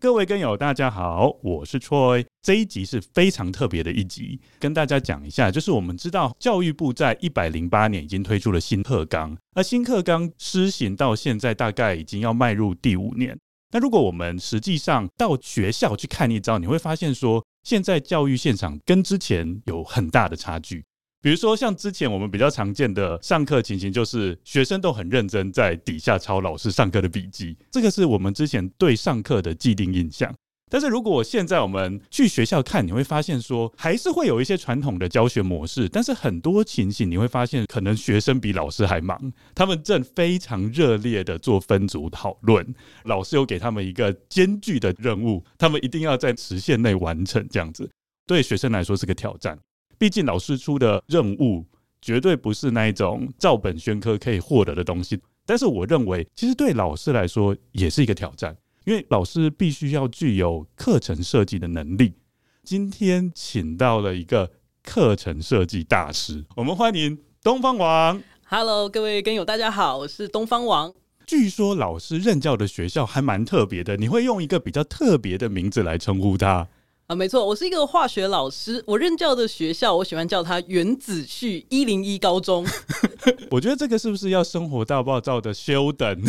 各位根友，大家好，我是 Troy。这一集是非常特别的一集，跟大家讲一下，就是我们知道教育部在一百零八年已经推出了新课纲，而新课纲施行到现在大概已经要迈入第五年。那如果我们实际上到学校去看一遭，你会发现说，现在教育现场跟之前有很大的差距。比如说，像之前我们比较常见的上课情形，就是学生都很认真在底下抄老师上课的笔记，这个是我们之前对上课的既定印象。但是如果现在我们去学校看，你会发现说，还是会有一些传统的教学模式，但是很多情形你会发现，可能学生比老师还忙，他们正非常热烈的做分组讨论，老师有给他们一个艰巨的任务，他们一定要在时限内完成，这样子对学生来说是个挑战。毕竟老师出的任务绝对不是那一种照本宣科可以获得的东西，但是我认为其实对老师来说也是一个挑战，因为老师必须要具有课程设计的能力。今天请到了一个课程设计大师，我们欢迎东方王。Hello，各位跟友，大家好，我是东方王。据说老师任教的学校还蛮特别的，你会用一个比较特别的名字来称呼他。啊，没错，我是一个化学老师。我任教的学校，我喜欢叫它原子序一零一高中。我觉得这个是不是要生活大爆炸的修等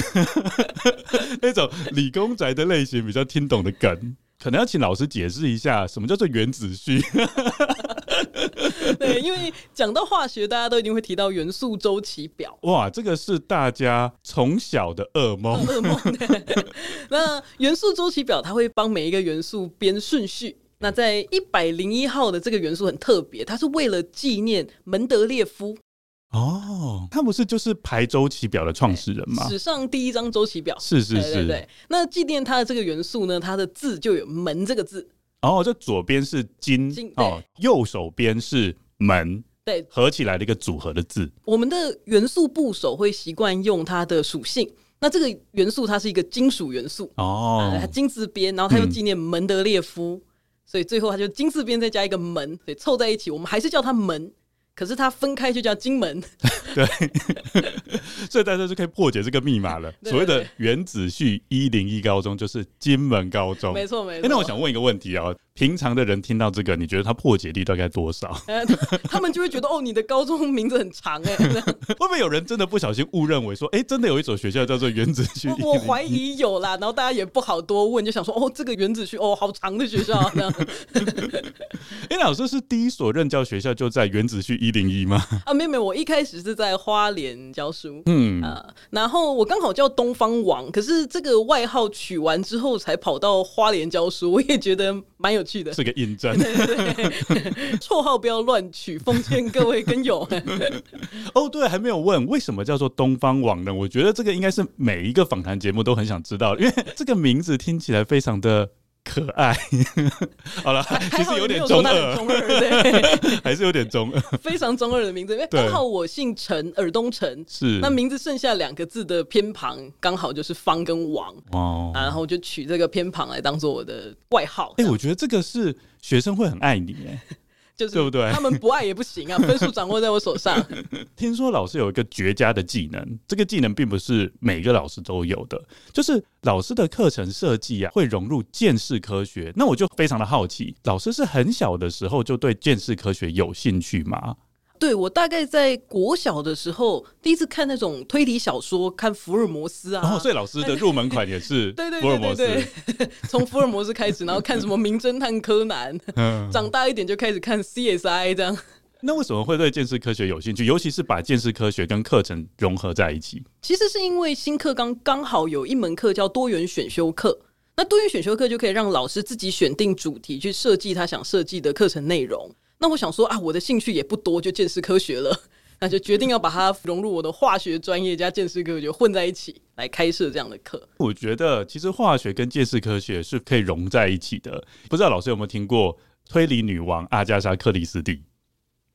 那种理工宅的类型比较听懂的梗？可能要请老师解释一下什么叫做原子序。对，因为讲到化学，大家都一定会提到元素周期表。哇，这个是大家从小的噩梦。噩梦。那元素周期表，它会帮每一个元素编顺序。那在一百零一号的这个元素很特别，它是为了纪念门德列夫。哦，他不是就是排周期表的创始人吗？史上第一张周期表。是是是，对。那纪念他的这个元素呢，它的字就有“门”这个字。哦，这左边是金，金哦，右手边是门，对，合起来的一个组合的字。我们的元素部首会习惯用它的属性。那这个元素它是一个金属元素哦，它金字边，然后它又纪念门德列夫。嗯所以最后，它就金字边再加一个门，所以凑在一起，我们还是叫它门。可是它分开就叫金门。对，所以大家就可以破解这个密码了。所谓的原子序一零一高中就是金门高中。没错，没错。那我想问一个问题啊。平常的人听到这个，你觉得他破解力大概多少？呃、他们就会觉得哦，你的高中名字很长哎。会不会有人真的不小心误认为说，哎、欸，真的有一所学校叫做原子序？我怀疑有啦，然后大家也不好多问，就想说哦，这个原子序哦，好长的学校啊。哎、欸，老师是第一所任教学校就在原子序一零一吗？啊，没有没有，我一开始是在花莲教书，嗯啊，然后我刚好叫东方王，可是这个外号取完之后才跑到花莲教书，我也觉得蛮有。是个印证，绰号不要乱取，奉劝各位跟友。哦，对，还没有问为什么叫做东方网呢？我觉得这个应该是每一个访谈节目都很想知道，因为这个名字听起来非常的。可爱，好了，其实有点中二，中二对，还是有点中二，非常中二的名字。因为刚好我姓陈，尔东陈，是那名字剩下两个字的偏旁刚好就是方跟王哦，然后就取这个偏旁来当做我的外号。哎，我觉得这个是学生会很爱你哎。就是、对不对？他们不爱也不行啊，分数掌握在我手上。听说老师有一个绝佳的技能，这个技能并不是每个老师都有的，就是老师的课程设计啊，会融入见识科学。那我就非常的好奇，老师是很小的时候就对见识科学有兴趣吗？对，我大概在国小的时候，第一次看那种推理小说，看福尔摩斯啊。然后，哦，所以老师的入门款也是 对对福尔摩斯，从福尔摩斯开始，然后看什么名侦探柯南。嗯，长大一点就开始看 CSI 这样。那为什么会对建识科学有兴趣？尤其是把建识科学跟课程融合在一起？其实是因为新课纲刚好有一门课叫多元选修课。那多元选修课就可以让老师自己选定主题，去设计他想设计的课程内容。那我想说啊，我的兴趣也不多，就见识科学了，那就决定要把它融入我的化学专业加见识科学混在一起来开设这样的课。我觉得其实化学跟见识科学是可以融在一起的。不知道老师有没有听过推理女王阿加莎·克里斯蒂？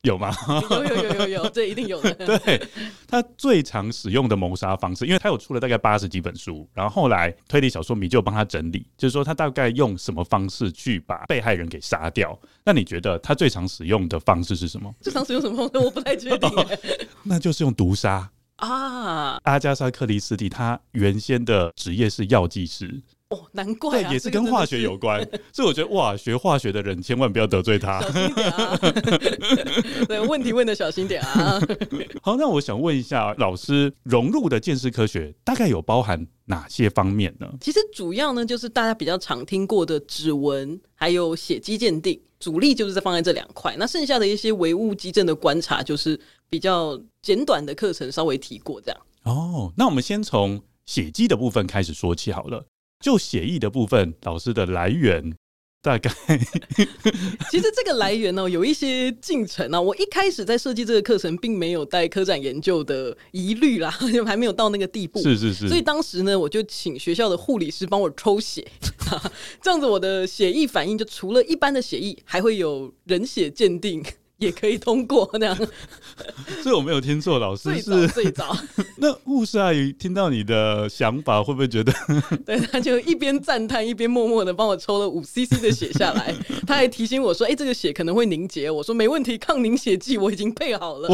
有吗？有有有有有，这一定有的。对，他最常使用的谋杀方式，因为他有出了大概八十几本书，然后后来推理小说迷就帮他整理，就是说他大概用什么方式去把被害人给杀掉。那你觉得他最常使用的方式是什么？最常使用什么方式？我不太确定。哦，那就是用毒杀啊！阿加莎·克里斯蒂他原先的职业是药剂师。哦，难怪、啊，对，也是跟化学有关，所以我觉得哇，学化学的人千万不要得罪他，小心点啊！对，问题问的小心点啊！好，那我想问一下老师，融入的鉴识科学大概有包含哪些方面呢？其实主要呢，就是大家比较常听过的指纹，还有血迹鉴定，主力就是在放在这两块。那剩下的一些唯物基证的观察，就是比较简短的课程稍微提过这样。哦，那我们先从血迹的部分开始说起好了。就血液的部分，老师的来源大概，其实这个来源呢、喔，有一些进程啊。我一开始在设计这个课程，并没有带科展研究的疑虑啦，就 还没有到那个地步。是是是。所以当时呢，我就请学校的护理师帮我抽血，这样子我的血液反应就除了一般的血液，还会有人血鉴定。也可以通过那样，所以我没有听错，老师是最早最早。那护士阿姨听到你的想法，会不会觉得？对，他就一边赞叹，一边默默的帮我抽了五 CC 的血下来。他还提醒我说：“哎、欸，这个血可能会凝结。”我说：“没问题，抗凝血剂我已经配好了。”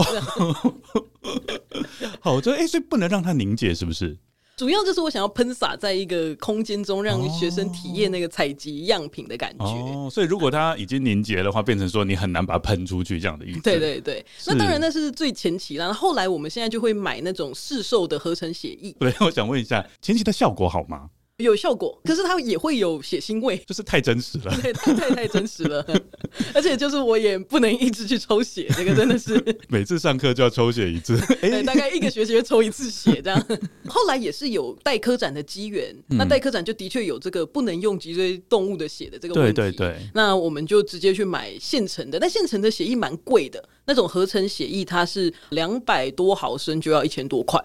好，就哎、欸，所以不能让它凝结，是不是？主要就是我想要喷洒在一个空间中，让学生体验那个采集样品的感觉。哦，所以如果它已经凝结的话，变成说你很难把它喷出去这样的意思。对对对，那当然那是最前期啦。后来我们现在就会买那种市售的合成协议。对，我想问一下，前期的效果好吗？有效果，可是它也会有血腥味，就是太真实了，对，太太太真实了，而且就是我也不能一直去抽血，这个真的是 每次上课就要抽血一次，对，大概一个学期会抽一次血这样。后来也是有代科展的机缘，嗯、那代科展就的确有这个不能用脊椎动物的血的这个问题，对对对，那我们就直接去买现成的，但现成的血液蛮贵的，那种合成血液它是两百多毫升就要一千多块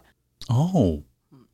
哦。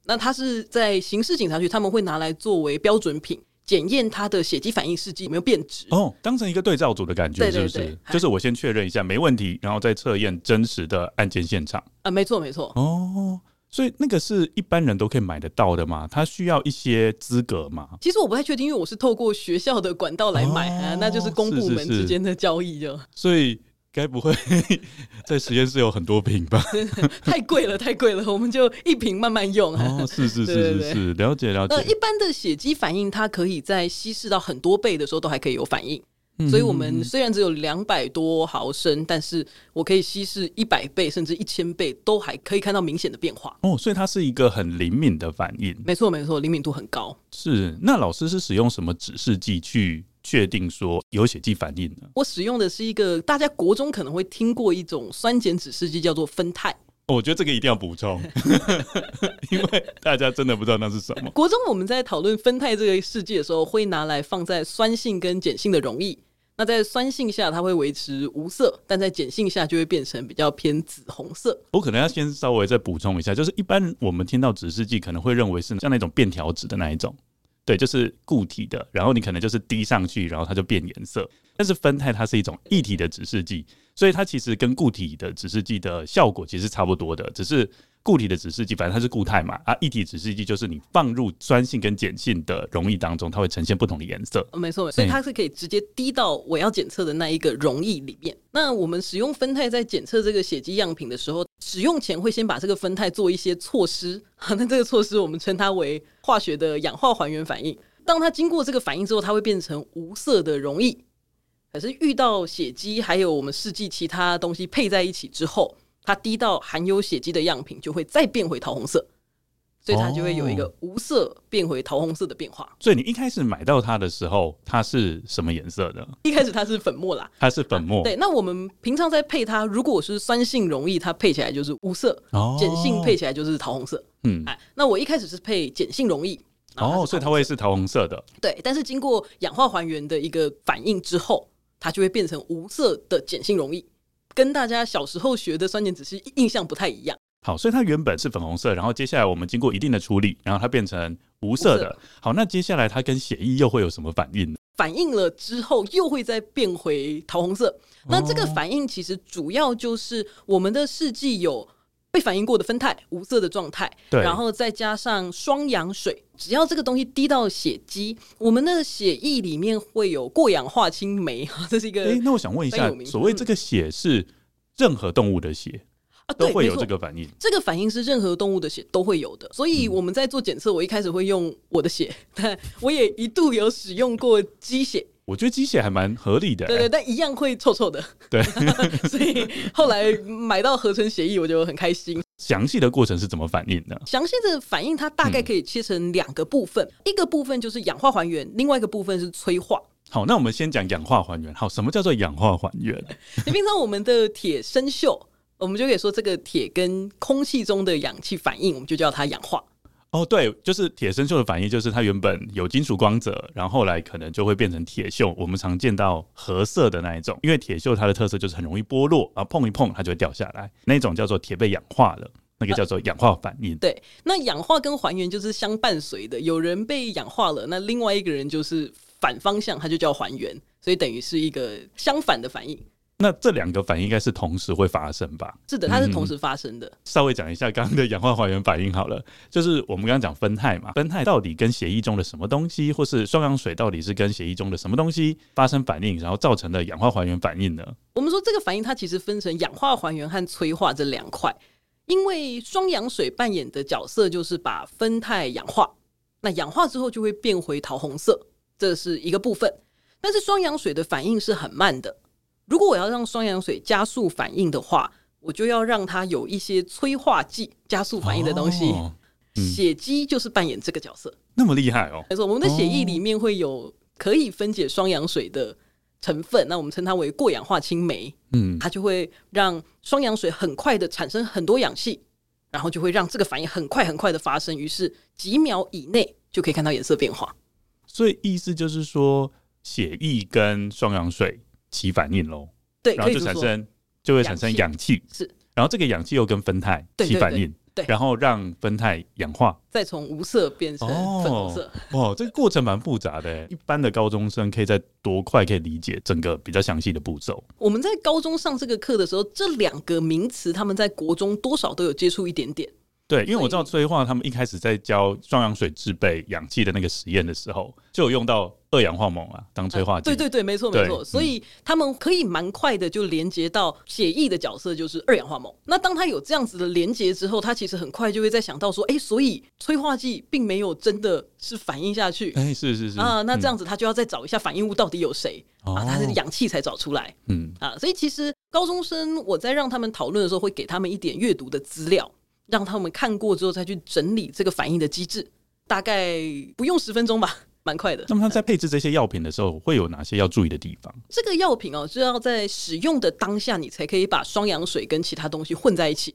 那它是在刑事警察局，他们会拿来作为标准品检验他的血迹反应试剂有没有变质哦，当成一个对照组的感觉，是不是？就是我先确认一下没问题，然后再测验真实的案件现场啊，没错没错哦，所以那个是一般人都可以买得到的吗？它需要一些资格吗？其实我不太确定，因为我是透过学校的管道来买，哦啊、那就是公部门之间的交易就，所以。该不会 在实验室有很多瓶吧？太贵了，太贵了，我们就一瓶慢慢用。哦，是是 是了解了解。呃，一般的血肌反应，它可以在稀释到很多倍的时候都还可以有反应。嗯、所以，我们虽然只有两百多毫升，但是我可以稀释一百倍甚至一千倍，都还可以看到明显的变化。哦，所以它是一个很灵敏的反应。没错没错，灵敏度很高。是，那老师是使用什么指示剂去确定说有血迹反应呢？我使用的是一个大家国中可能会听过一种酸碱指示剂，叫做酚钛。哦，我觉得这个一定要补充，因为大家真的不知道那是什么。国中我们在讨论酚酞这个试剂的时候，会拿来放在酸性跟碱性的溶液。那在酸性下，它会维持无色，但在碱性下就会变成比较偏紫红色。我可能要先稍微再补充一下，就是一般我们听到指示剂，可能会认为是像那种便条纸的那一种，对，就是固体的，然后你可能就是滴上去，然后它就变颜色。但是酚酞它是一种液体的指示剂，所以它其实跟固体的指示剂的效果其实差不多的，只是。固体的指示剂，反正它是固态嘛，啊，液体指示剂就是你放入酸性跟碱性的溶液当中，它会呈现不同的颜色。没错，所以它是可以直接滴到我要检测的那一个溶液里面。那我们使用酚酞在检测这个血迹样品的时候，使用前会先把这个酚酞做一些措施。好，那这个措施我们称它为化学的氧化还原反应。当它经过这个反应之后，它会变成无色的溶液。可是遇到血迹还有我们试剂其他东西配在一起之后。它滴到含有血迹的样品，就会再变回桃红色，所以它就会有一个无色变回桃红色的变化。哦，所以你一开始买到它的时候，它是什么颜色的？一开始它是粉末啦，它是粉末。啊，对，那我们平常在配它，如果是酸性溶液，它配起来就是无色；碱性配起来就是桃红色。嗯，哎，那我一开始是配碱性溶液，哦，所以它会是桃红色的。对，但是经过氧化还原的一个反应之后，它就会变成无色的碱性溶液，跟大家小时候学的酸碱酯是印象不太一样。好，所以它原本是粉红色，然后接下来我们经过一定的处理，然后它变成无色的。色好，那接下来它跟血液又会有什么反应呢？反应了之后又会再变回桃红色。哦、那这个反应其实主要就是我们的试剂有。被反应过的酚酞无色的状态，对，然后再加上双氧水，只要这个东西滴到血肌，我们的血液里面会有过氧化氢酶，这是一个。哎，那我想问一下，所谓这个血是任何动物的血啊，都会有这个反应？这个反应是任何动物的血都会有的，所以我们在做检测，我一开始会用我的血，但我也一度有使用过鸡血。我觉得鸡血还蛮合理的，欸，对对，但一样会臭臭的，对，所以后来买到合成协议，我就很开心。详细的过程是怎么反应的？详细的反应它大概可以切成两个部分，嗯、一个部分就是氧化还原，另外一个部分是催化。好，那我们先讲氧化还原。好，什么叫做氧化还原？你平常我们的铁生锈，我们就可以说这个铁跟空气中的氧气反应，我们就叫它氧化。哦，对，就是铁生锈的反应，就是它原本有金属光泽，然后后来可能就会变成铁锈。我们常见到褐色的那一种，因为铁锈它的特色就是很容易剥落，然后碰一碰它就会掉下来。那种叫做铁被氧化了，那个叫做氧化反应。啊，对，那氧化跟还原就是相伴随的，有人被氧化了，那另外一个人就是反方向，它就叫还原，所以等于是一个相反的反应。那这两个反应应该是同时会发生吧？是的，它是同时发生的。嗯、稍微讲一下刚刚的氧化还原反应好了，就是我们刚刚讲酚酞嘛，酚酞到底跟血液中的什么东西，或是双氧水到底是跟血液中的什么东西发生反应，然后造成的氧化还原反应呢？我们说这个反应它其实分成氧化还原和催化这两块，因为双氧水扮演的角色就是把酚酞氧化，那氧化之后就会变回桃红色，这是一个部分。但是双氧水的反应是很慢的。如果我要让双氧水加速反应的话，我就要让它有一些催化剂加速反应的东西。哦嗯、血肌就是扮演这个角色，那么厉害哦！没错，我们的血液里面会有可以分解双氧水的成分，那我们称它为过氧化氢酶。嗯，它就会让双氧水很快的产生很多氧气，然后就会让这个反应很快很快的发生，于是几秒以内就可以看到颜色变化。所以意思就是说，血液跟双氧水。起反应喽，对，然后就产生就会产生氧气，是，然后这个氧气又跟酚酞起反应，对，然后让酚酞氧化，再从无色变成粉红色。哦，这个过程蛮复杂的，一般的高中生可以在多快可以理解整个比较详细的步骤？我们在高中上这个课的时候，这两个名词他们在国中多少都有接触一点点。对，因为我知道催化他们一开始在教双氧水制备氧气的那个实验的时候，就有用到二氧化锰啊当催化剂。对对对，没错没错。所以他们可以蛮快的就连接到血液的角色就是二氧化锰。那当他有这样子的连接之后，他其实很快就会在想到说，哎，所以催化剂并没有真的是反应下去。哎，是是是啊，那这样子他就要再找一下反应物到底有谁啊？他是氧气才找出来。嗯啊，所以其实高中生我在让他们讨论的时候，会给他们一点阅读的资料。让他们看过之后再去整理这个反应的机制，大概不用十分钟吧，蛮快的。那么他在配置这些药品的时候，会有哪些要注意的地方？这个药品哦，就要在使用的当下，你才可以把双氧水跟其他东西混在一起。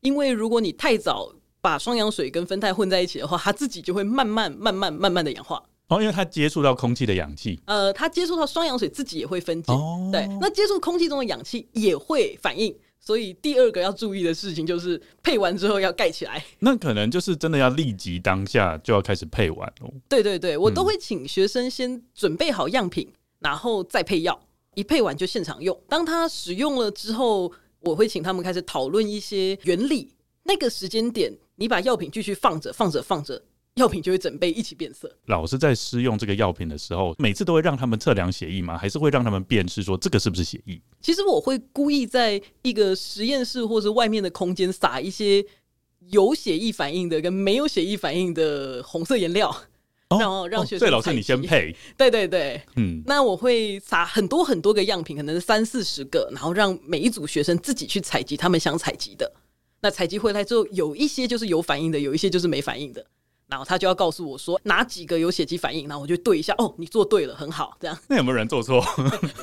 因为如果你太早把双氧水跟酚酞混在一起的话，它自己就会慢慢、慢慢、慢慢的氧化。哦，因为它接触到空气的氧气，呃，它接触到双氧水自己也会分解。哦，对，那接触空气中的氧气也会反应。所以第二个要注意的事情就是配完之后要盖起来。那可能就是真的要立即当下就要开始配完哦。对对对，我都会请学生先准备好样品，然后再配药，一配完就现场用。当他使用了之后，我会请他们开始讨论一些原理。那个时间点，你把药品继续放着，放着，放着。药品就会整备一起变色。老师在施用这个药品的时候，每次都会让他们测量血液吗？还是会让他们辨识说这个是不是血液？其实我会故意在一个实验室或者外面的空间撒一些有血液反应的跟没有血液反应的红色颜料，哦、然后让学生。所以老师你先配。对对对，嗯，那我会撒很多很多个样品，可能是三四十个，然后让每一组学生自己去采集他们想采集的。那采集回来之后，有一些就是有反应的，有一些就是没反应的。然后他就要告诉我说哪几个有血迹反应，然后我就对一下，哦，你做对了，很好，这样。那有没有人做错？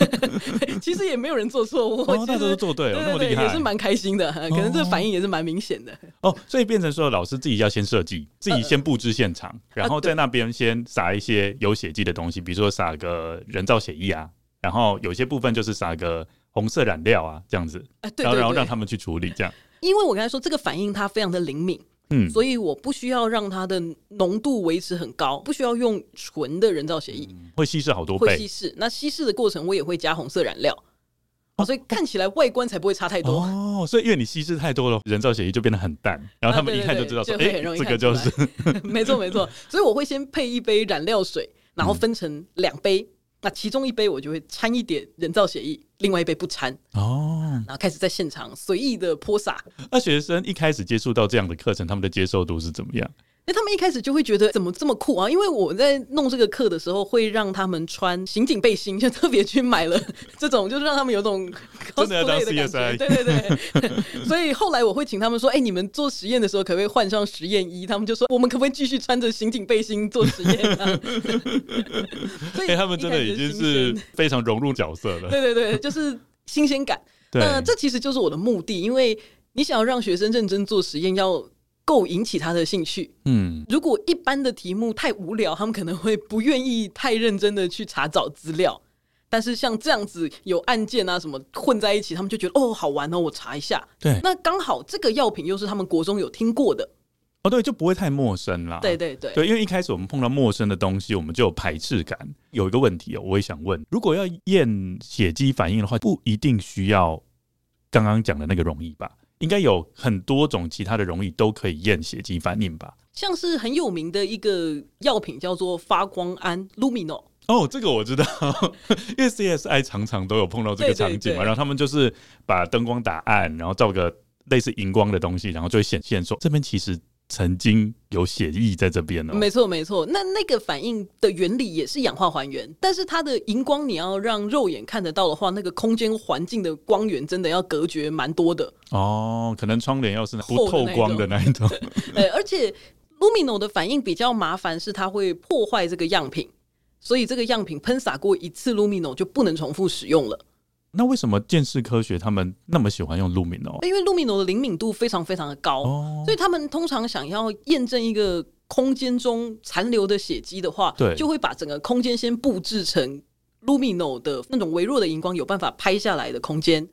其实也没有人做错，我觉得、哦、都做对了，那么厉害，也是蛮开心的。可能这个反应也是蛮明显的哦。哦，所以变成说老师自己要先设计，自己先布置现场，呃、然后在那边先撒一些有血迹的东西，比如说撒个人造血液啊，然后有些部分就是撒个红色染料啊，这样子，呃、对对对，然后然后让他们去处理这样。因为我刚才说这个反应它非常的灵敏。嗯，所以我不需要让它的浓度维持很高，不需要用纯的人造血液，嗯、会稀释好多倍。会稀释，那稀释的过程我也会加红色染料，哦，所以看起来外观才不会差太多。哦，所以因为你稀释太多了，人造血液就变得很淡，然后他们一看就知道说，哎、啊，这个就是，没错没错。所以我会先配一杯染料水，然后分成两杯。嗯那其中一杯我就会掺一点人造血液，另外一杯不掺哦，然后开始在现场随意的泼洒。那学生一开始接触到这样的课程，他们的接受度是怎么样？那他们一开始就会觉得怎么这么酷啊？因为我在弄这个课的时候，会让他们穿刑警背心，就特别去买了这种，就是让他们有种 cosplay 的感觉。真的要当 CSI。对对对。所以后来我会请他们说：“哎、欸，你们做实验的时候，可不可以换上实验衣？”他们就说：“我们可不可以继续穿着刑警背心做实验？” 所以、欸、他们真的已经是非常融入角色了。对对对，就是新鲜感。那这其实就是我的目的，因为你想要让学生认真做实验，要。够引起他的兴趣。嗯，如果一般的题目太无聊，他们可能会不愿意太认真的去查找资料。但是像这样子有案件啊什么混在一起，他们就觉得哦好玩哦，我查一下。对，那刚好这个药品又是他们国中有听过的。哦，对，就不会太陌生啦。对对对，对，因为一开始我们碰到陌生的东西，我们就有排斥感。有一个问题哦，我也想问，如果要验血迹反应的话，不一定需要刚刚讲的那个容易吧？应该有很多种其他的溶液都可以验血迹反应吧？像是很有名的一个药品叫做发光胺 Lumino。哦，这个我知道，因为 CSI 常常都有碰到这个场景嘛，然后他们就是把灯光打暗，然后照个类似荧光的东西，然后就会显现说这边其实。曾经有血液在这边呢？没错没错，那那个反应的原理也是氧化还原，但是它的荧光你要让肉眼看得到的话，那个空间环境的光源真的要隔绝蛮多的哦。可能窗帘要是不透光的那一种，对，而且 Lumino 的反应比较麻烦，是它会破坏这个样品，所以这个样品喷洒过一次 Lumino 就不能重复使用了。那为什么鉴识科学他们那么喜欢用 Lumino？因为 Lumino 的灵敏度非常非常的高，哦，所以他们通常想要验证一个空间中残留的血迹的话，对，就会把整个空间先布置成 Lumino 的那种微弱的荧光有办法拍下来的空间，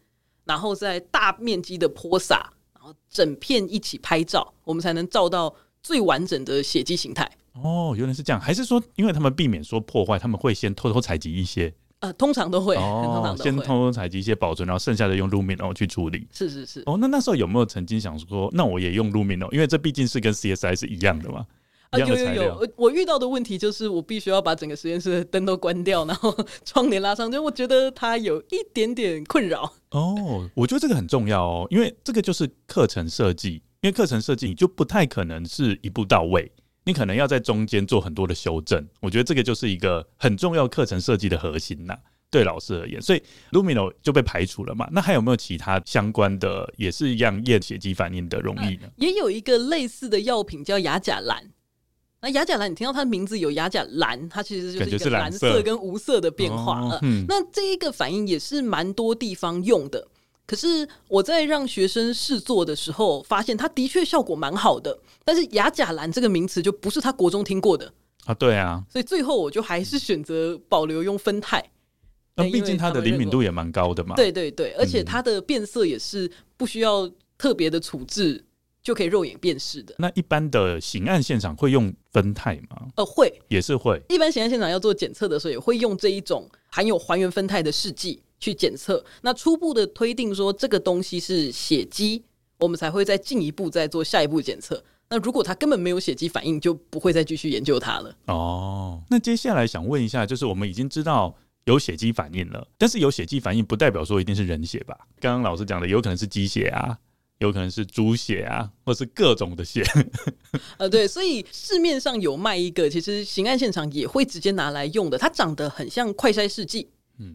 然后再大面积的泼洒，然后整片一起拍照，我们才能照到最完整的血迹形态。哦，原来是这样，还是说因为他们避免说破坏，他们会先偷偷采集一些？呃，通常都会，哦、通常都会先偷偷采集一些保存，然后剩下的用 Lumino 去处理。是是是。哦，那那时候有没有曾经想说，那我也用 Lumino？因为这毕竟是跟 CSI 是一样的嘛。啊，有有有。我遇到的问题就是，我必须要把整个实验室的灯都关掉，然后窗帘拉上，就我觉得它有一点点困扰。哦，我觉得这个很重要哦，因为这个就是课程设计，因为课程设计你就不太可能是一步到位。你可能要在中间做很多的修正，我觉得这个就是一个很重要课程设计的核心呐。对老师而言，所以 Lumino 就被排除了嘛。那还有没有其他相关的，也是一样验血迹反应的容易呢？呃，也有一个类似的药品叫亚甲蓝。那亚甲蓝，你听到它的名字有亚甲蓝，它其实就是一个蓝色跟无色的变化。呃嗯，那这一个反应也是蛮多地方用的。可是我在让学生试做的时候，发现它的确效果蛮好的。但是亚甲蓝这个名词就不是他国中听过的啊，对啊。所以最后我就还是选择保留用酚酞。那毕竟它的灵敏度也蛮高的嘛。对对对，而且它的变色也是不需要特别的处置就可以肉眼辨识的。那一般的刑案现场会用酚酞吗？呃，会，也是会。一般刑案现场要做检测的时候，也会用这一种含有还原酚酞的试剂。去检测，那初步的推定说这个东西是血迹，我们才会再进一步再做下一步检测。那如果它根本没有血迹反应，就不会再继续研究它了。哦，那接下来想问一下，就是我们已经知道有血迹反应了，但是有血迹反应不代表说一定是人血吧？刚刚老师讲的，有可能是鸡血啊，有可能是猪血啊，或是各种的血。呃，对，所以市面上有卖一个，其实刑案现场也会直接拿来用的，它长得很像快筛试剂。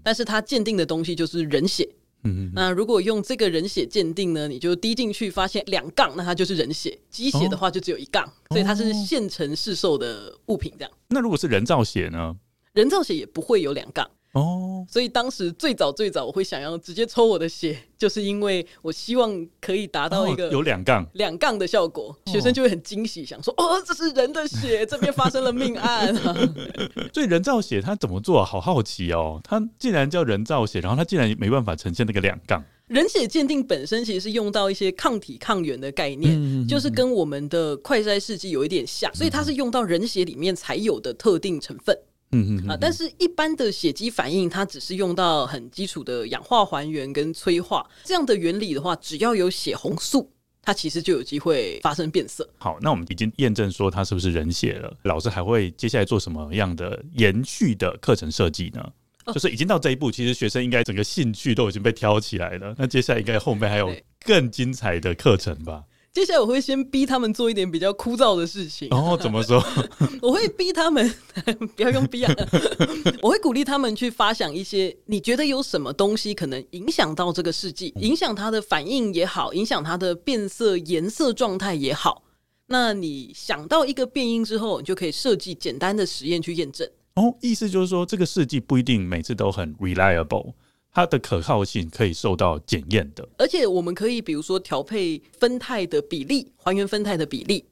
但是它鉴定的东西就是人血，嗯嗯。那如果用这个人血鉴定呢，你就滴进去发现两杠，那它就是人血；鸡血的话就只有一杠，哦，所以它是现成市售的物品这样。那如果是人造血呢？人造血也不会有两杠。哦，所以当时最早最早我会想要直接抽我的血，就是因为我希望可以达到一个有两杠两杠的效果，学生就会很惊喜，想说哦，这是人的血，这边发生了命案。所以人造血它怎么做？好好奇哦，它既然叫人造血，然后它竟然没办法呈现那个两杠。人血鉴定本身其实是用到一些抗体抗原的概念，就是跟我们的快筛试剂有一点像，所以它是用到人血里面才有的特定成分。嗯嗯嗯啊，但是一般的血基反应，它只是用到很基础的氧化还原跟催化这样的原理的话，只要有血红素，它其实就有机会发生变色。好，那我们已经验证说它是不是人血了，老师还会接下来做什么样的延续的课程设计呢？哦，就是已经到这一步，其实学生应该整个兴趣都已经被挑起来了。那接下来应该后面还有更精彩的课程吧？接下来我会先逼他们做一点比较枯燥的事情。哦，怎么说？我会逼他们，不要用逼啊！我会鼓励他们去发想一些，你觉得有什么东西可能影响到这个试剂，影响它的反应也好，影响它的变色颜色状态也好。那你想到一个变音之后，你就可以设计简单的实验去验证。哦，意思就是说，这个试剂不一定每次都很 reliable。它的可靠性可以受到检验的，而且我们可以比如说调配酚酞的比例，还原酚酞的比例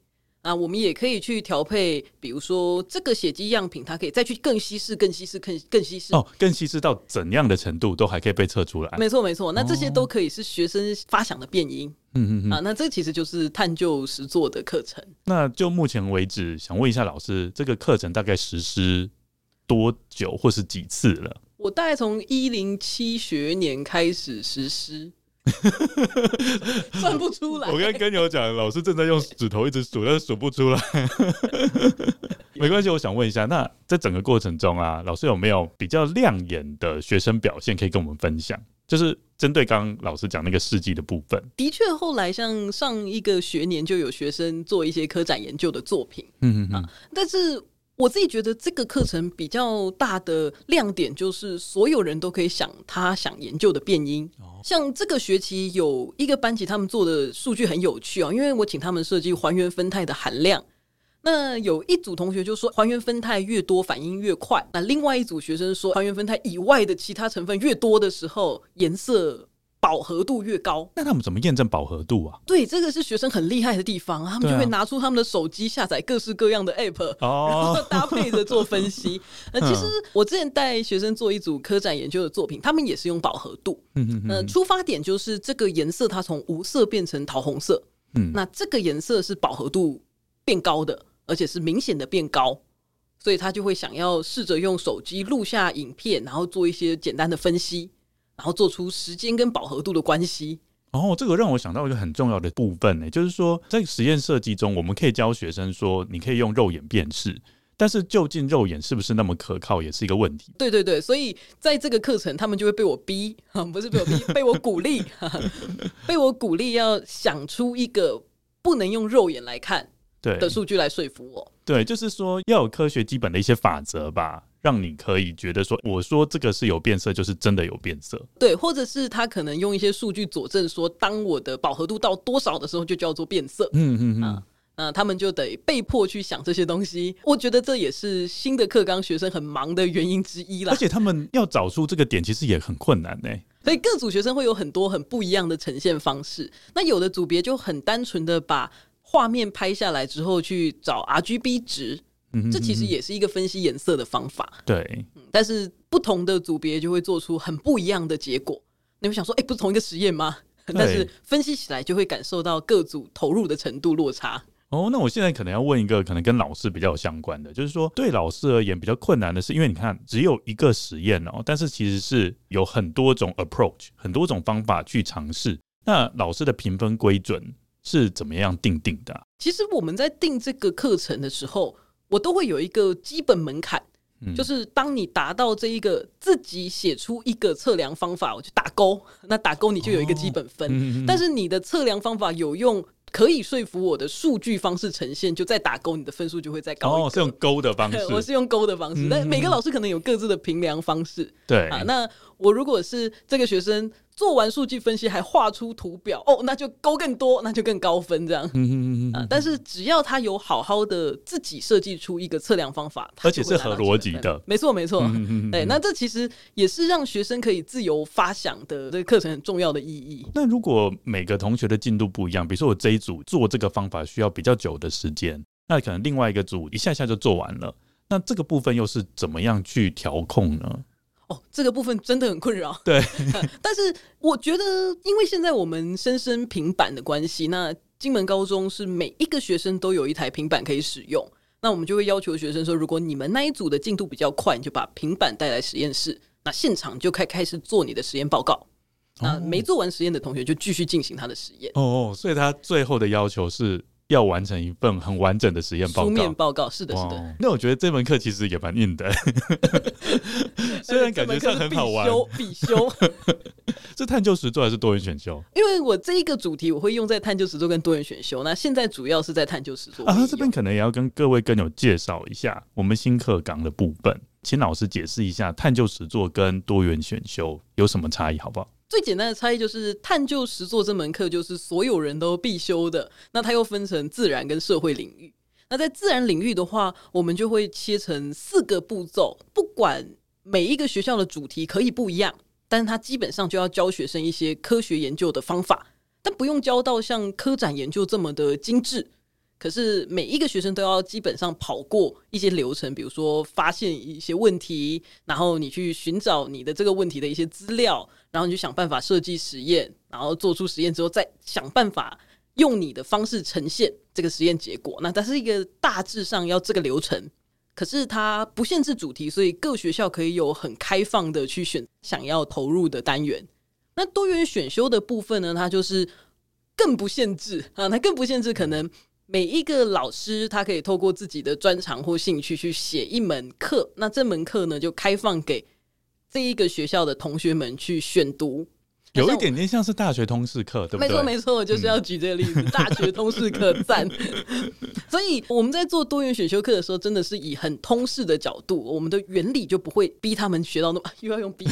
啊，我们也可以去调配，比如说这个血迹样品，它可以再去更稀释、更稀释、更更稀释哦，更稀释到怎样的程度都还可以被测出来。没错没错，那这些都可以是学生发想的变因，嗯嗯嗯，啊，那这其实就是探究实作的课程。那就目前为止，想问一下老师，这个课程大概实施多久或是几次了？我大概从一零七学年开始实施，算不出来。我刚跟你讲，老师正在用指头一直数，但是数不出来。没关系，我想问一下，那在整个过程中啊，老师有没有比较亮眼的学生表现可以跟我们分享？就是针对刚刚老师讲那个事迹的部分。的确，后来像上一个学年就有学生做一些科展研究的作品，嗯嗯嗯，啊，但是。我自己觉得这个课程比较大的亮点就是所有人都可以想他想研究的变音。像这个学期有一个班级，他们做的数据很有趣哦，因为我请他们设计还原酚钛的含量。那有一组同学就说还原酚钛越多反应越快，那另外一组学生说还原酚钛以外的其他成分越多的时候颜色。饱和度越高，那他们怎么验证饱和度啊？对，这个是学生很厉害的地方，他们就会拿出他们的手机下载各式各样的 app，哦，然后搭配着做分析。那 其实我之前带学生做一组科展研究的作品，他们也是用饱和度。嗯嗯，出发点就是这个颜色它从无色变成桃红色，嗯，那这个颜色是饱和度变高的，而且是明显的变高，所以他就会想要试着用手机录下影片，然后做一些简单的分析。然后做出时间跟饱和度的关系。哦，这个让我想到一个很重要的部分呢，就是说在实验设计中，我们可以教学生说，你可以用肉眼辨识，但是究竟肉眼是不是那么可靠，也是一个问题。对对对，所以在这个课程，他们就会被我逼，不是被我逼，被我鼓励，被我鼓励要想出一个不能用肉眼来看对的数据来说服我。对，就是说要有科学基本的一些法则吧。让你可以觉得说，我说这个是有变色，就是真的有变色。对，或者是他可能用一些数据佐证说，当我的饱和度到多少的时候，就叫做变色。嗯嗯嗯。啊，那他们就得被迫去想这些东西。我觉得这也是新的课纲学生很忙的原因之一啦。而且他们要找出这个点，其实也很困难呢。所以各组学生会有很多很不一样的呈现方式。那有的组别就很单纯的把画面拍下来之后去找 RGB 值。嗯，这其实也是一个分析颜色的方法。对，但是不同的组别就会做出很不一样的结果。你会想说，哎，不是同一个实验吗？但是分析起来就会感受到各组投入的程度落差。哦，那我现在可能要问一个可能跟老师比较有相关的，就是说对老师而言比较困难的是，因为你看只有一个实验哦，但是其实是有很多种 approach，很多种方法去尝试。那老师的评分规准是怎么样定定的啊？其实我们在定这个课程的时候。我都会有一个基本门槛，嗯，就是当你达到这一个自己写出一个测量方法，我就打勾。那打勾你就有一个基本分，哦嗯嗯，但是你的测量方法有用，可以说服我的数据方式呈现，就再打勾，你的分数就会再高。哦，是用勾的方式，我是用勾的方式，嗯，但每个老师可能有各自的评量方式。对啊，那我如果是这个学生做完数据分析还画出图表，哦，那就勾更多，那就更高分这样。嗯嗯嗯嗯。但是只要他有好好的自己设计出一个测量方法，而且是合逻辑的，没错没错。嗯嗯嗯。对，那这其实也是让学生可以自由发想的这个课程很重要的意义。那如果每个同学的进度不一样，比如说我这一组做这个方法需要比较久的时间，那可能另外一个组一下下就做完了，那这个部分又是怎么样去调控呢？哦，这个部分真的很困扰。对，但是我觉得，因为现在我们深深平板的关系，那金门高中是每一个学生都有一台平板可以使用，那我们就会要求学生说，如果你们那一组的进度比较快，你就把平板带来实验室，那现场就开开始做你的实验报告。那没做完实验的同学就继续进行他的实验。哦哦，所以他最后的要求是。要完成一份很完整的实验报告。书面报告是的，是的。那我觉得这门课其实也蛮硬的，虽然感觉上很好玩。必修，是探究实作还是多元选修？因为我这一个主题我会用在探究实作跟多元选修。那现在主要是在探究实作啊。这边可能也要跟各位更有介绍一下我们新课纲的部分，请老师解释一下探究实作跟多元选修有什么差异，好不好？最简单的差异就是，探究实作这门课就是所有人都必修的。那它又分成自然跟社会领域。那在自然领域的话，我们就会切成四个步骤。不管每一个学校的主题可以不一样，但是它基本上就要教学生一些科学研究的方法，但不用教到像科展研究这么的精致。可是每一个学生都要基本上跑过一些流程，比如说发现一些问题，然后你去寻找你的这个问题的一些资料，然后你就想办法设计实验，然后做出实验之后再想办法用你的方式呈现这个实验结果。那它是一个大致上要这个流程，可是它不限制主题，所以各学校可以有很开放的去选想要投入的单元。那多元选修的部分呢，它就是更不限制啊，它更不限制可能。每一个老师，他可以透过自己的专长或兴趣去写一门课，那这门课呢，就开放给这一个学校的同学们去选读。有一点点像是大学通识课，对不对？没错，没错，我就是要举这个例子。嗯、大学通识课 赞。所以我们在做多元选修课的时候，真的是以很通识的角度，我们的原理就不会逼他们学到那么 又要用逼。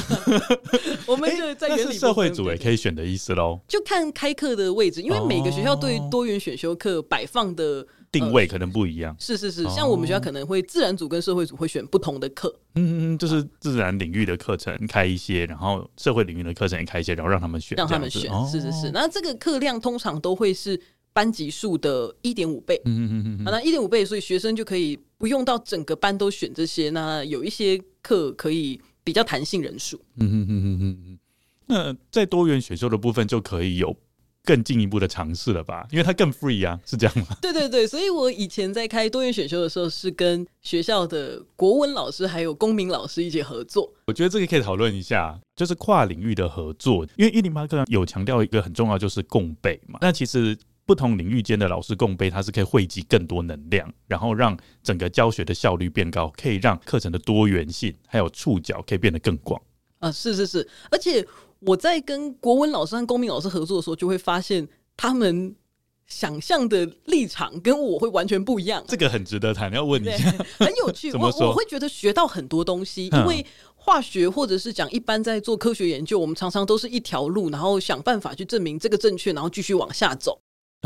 我们就在原理、社会组也可以选的意思喽。就看开课的位置，因为每个学校对于多元选修课摆放的。定位可能不一样，是是是，像我们学校可能会自然组跟社会组会选不同的课，嗯嗯，就是自然领域的课程开一些，然后社会领域的课程也开一些，然后让他们选，让他们选，是是是。那这个课量通常都会是班级数的一点五倍，嗯嗯嗯，那一点五倍，所以学生就可以不用到整个班都选这些，那有一些课可以比较弹性人数，嗯嗯嗯嗯嗯嗯。那在多元选修的部分就可以有。更进一步的尝试了吧，因为它更 free 啊，是这样吗？对对对，所以我以前在开多元选修的时候，是跟学校的国文老师还有公民老师一起合作。我觉得这个可以讨论一下，就是跨领域的合作，因为一零八课有强调一个很重要，就是共备嘛。那其实不同领域间的老师共备，它是可以汇集更多能量，然后让整个教学的效率变高，可以让课程的多元性还有触角可以变得更广。啊，是是是，而且。我在跟国文老师和公民老师合作的时候，就会发现他们想象的立场跟我会完全不一样。这个很值得谈，要问一下，很有趣。我我会觉得学到很多东西，因为化学或者是讲一般在做科学研究，我们常常都是一条路，然后想办法去证明这个正确，然后继续往下走。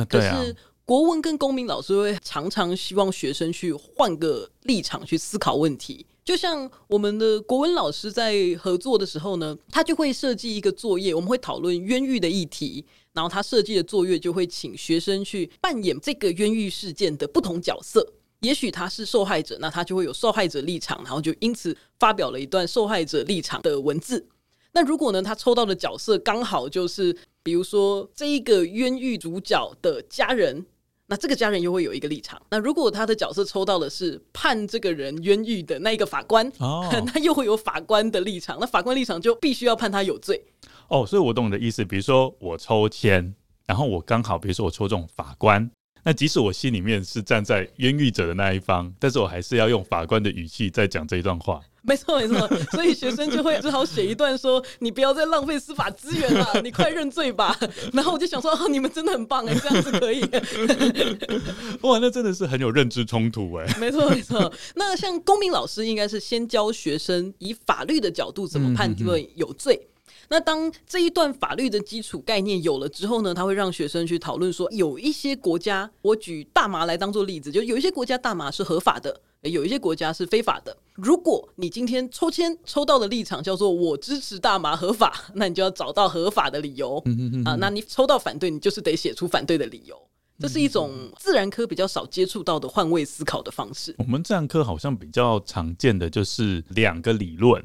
可是国文跟公民老师会常常希望学生去换个立场去思考问题。就像我们的国文老师在合作的时候呢，他就会设计一个作业，我们会讨论冤狱的议题，然后他设计的作业就会请学生去扮演这个冤狱事件的不同角色。也许他是受害者，那他就会有受害者立场，然后就因此发表了一段受害者立场的文字。那如果呢，他抽到的角色刚好就是，比如说这一个冤狱主角的家人。那这个家人又会有一个立场。那如果他的角色抽到的是判这个人冤狱的那一个法官，哦，那又会有法官的立场。那法官立场就必须要判他有罪。哦，所以我懂你的意思。比如说我抽签，然后我刚好，比如说我抽中法官，那即使我心里面是站在冤狱者的那一方，但是我还是要用法官的语气在讲这一段话。没错没错，所以学生就会只好写一段说：“你不要再浪费司法资源了，你快认罪吧。”然后我就想说：“哦，你们真的很棒哎，这样子可以。”哇，那真的是很有认知冲突哎。没错没错，那像公民老师应该是先教学生以法律的角度怎么判断有罪。那当这一段法律的基础概念有了之后呢，他会让学生去讨论说，有一些国家，我举大麻来当做例子，就有一些国家大麻是合法的，有一些国家是非法的。如果你今天抽签抽到的立场叫做我支持大麻合法，那你就要找到合法的理由啊。那你抽到反对，你就是得写出反对的理由。这是一种自然科比较少接触到的换位思考的方式。我们自然科好像比较常见的就是两个理论。